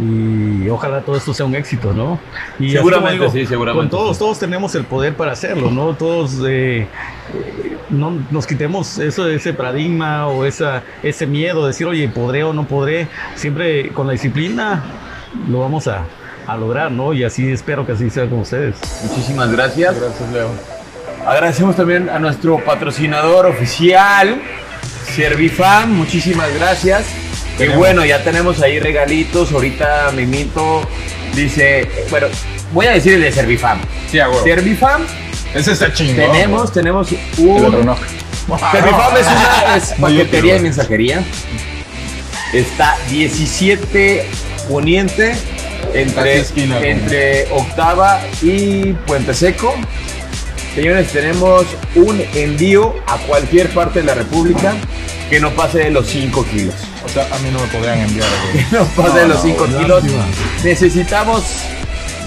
Y ojalá todo esto sea un éxito, ¿no? Y Seguramente, sí, seguramente, Con todos, sí. todos tenemos el poder para hacerlo, ¿no? Todos eh, eh, no nos quitemos eso, ese paradigma o esa, ese miedo de decir, oye, ¿podré o no podré? Siempre con la disciplina lo vamos a, a lograr, ¿no? Y así espero que así sea con ustedes. Muchísimas gracias. Gracias, Leo. Agradecemos también a nuestro patrocinador oficial, Servifam. Muchísimas gracias. Y bueno, ya tenemos ahí regalitos. Ahorita Mimito dice, bueno, voy a decir el de Servifam. Sí, a huevo. Servifam, Ese está chingón. tenemos, tenemos El un... no. Servifam es una [laughs] es paquetería y mensajería. Está 17 Poniente entre, esquina, entre Octava y Puente Seco. Señores, tenemos un envío a cualquier parte de la República que no pase de los 5 kilos. O sea, a mí no me podrían enviar, güey. [laughs] No pase de los 5 kilos. Necesitamos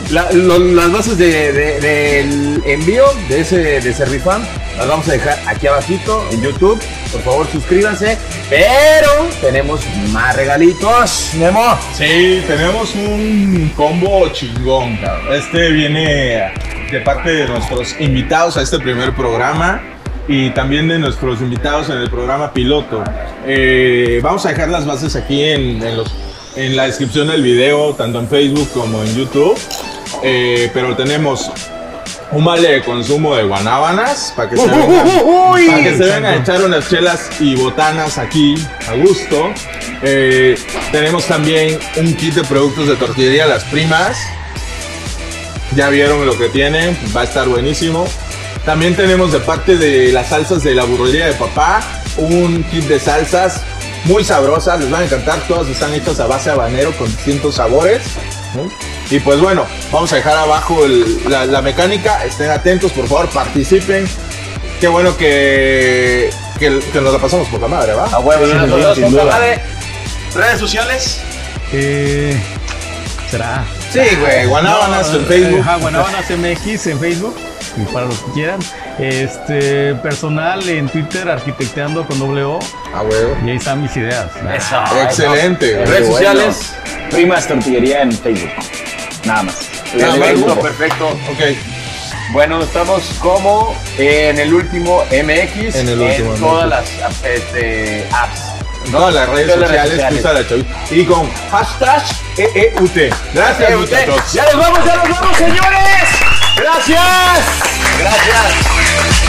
la- lo- las bases de- de- del envío de ese de Servifam. Las vamos a dejar aquí abajito en YouTube. Por favor, suscríbanse. Pero tenemos más regalitos, Nemo. Sí, tenemos un combo chingón, cabrón. Este viene de parte de nuestros invitados a este primer programa y también de nuestros invitados en el programa piloto. Eh, vamos a dejar las bases aquí en, en los- en la descripción del video, tanto en Facebook como en YouTube. Eh, pero tenemos un vale de consumo de guanábanas para que se vengan, para que se vengan a echar unas chelas y botanas aquí a gusto. Eh, tenemos también un kit de productos de tortillería Las Primas. Ya vieron lo que tienen, va a estar buenísimo. También tenemos de parte de las salsas de la burrería de papá un kit de salsas muy sabrosas, les van a encantar, todas están hechas a base de habanero con distintos sabores. Y pues bueno, vamos a dejar abajo el- la, la mecánica, estén atentos, por favor, participen. Qué bueno que, que, que nos la pasamos por la madre, ¿va? A huevo, Sí, no, sí, no, no, sin poca duda. madre. Redes sociales. Eh, ¿Será? Sí, güey, Guanábanas No, en eh, Facebook. Ajá, Guanábanas MX en Facebook. Para los que quieran. Este, personal en Twitter, arquitecteando con doble O. Ah, huevo. Y ahí están mis ideas. Eso. Excelente. Redes Bueno. sociales. Primas Tortillería en Facebook. Nada más. Nada más. Perfecto, perfecto. Ok. Bueno, estamos como en el último MX, En el último MX. todas las este, apps. No, las redes Todas las sociales, redes la chavita. Y con hashtag EEUT. Gracias, muchachos. Ya nos vamos, ya nos vamos, señores. Gracias. Gracias.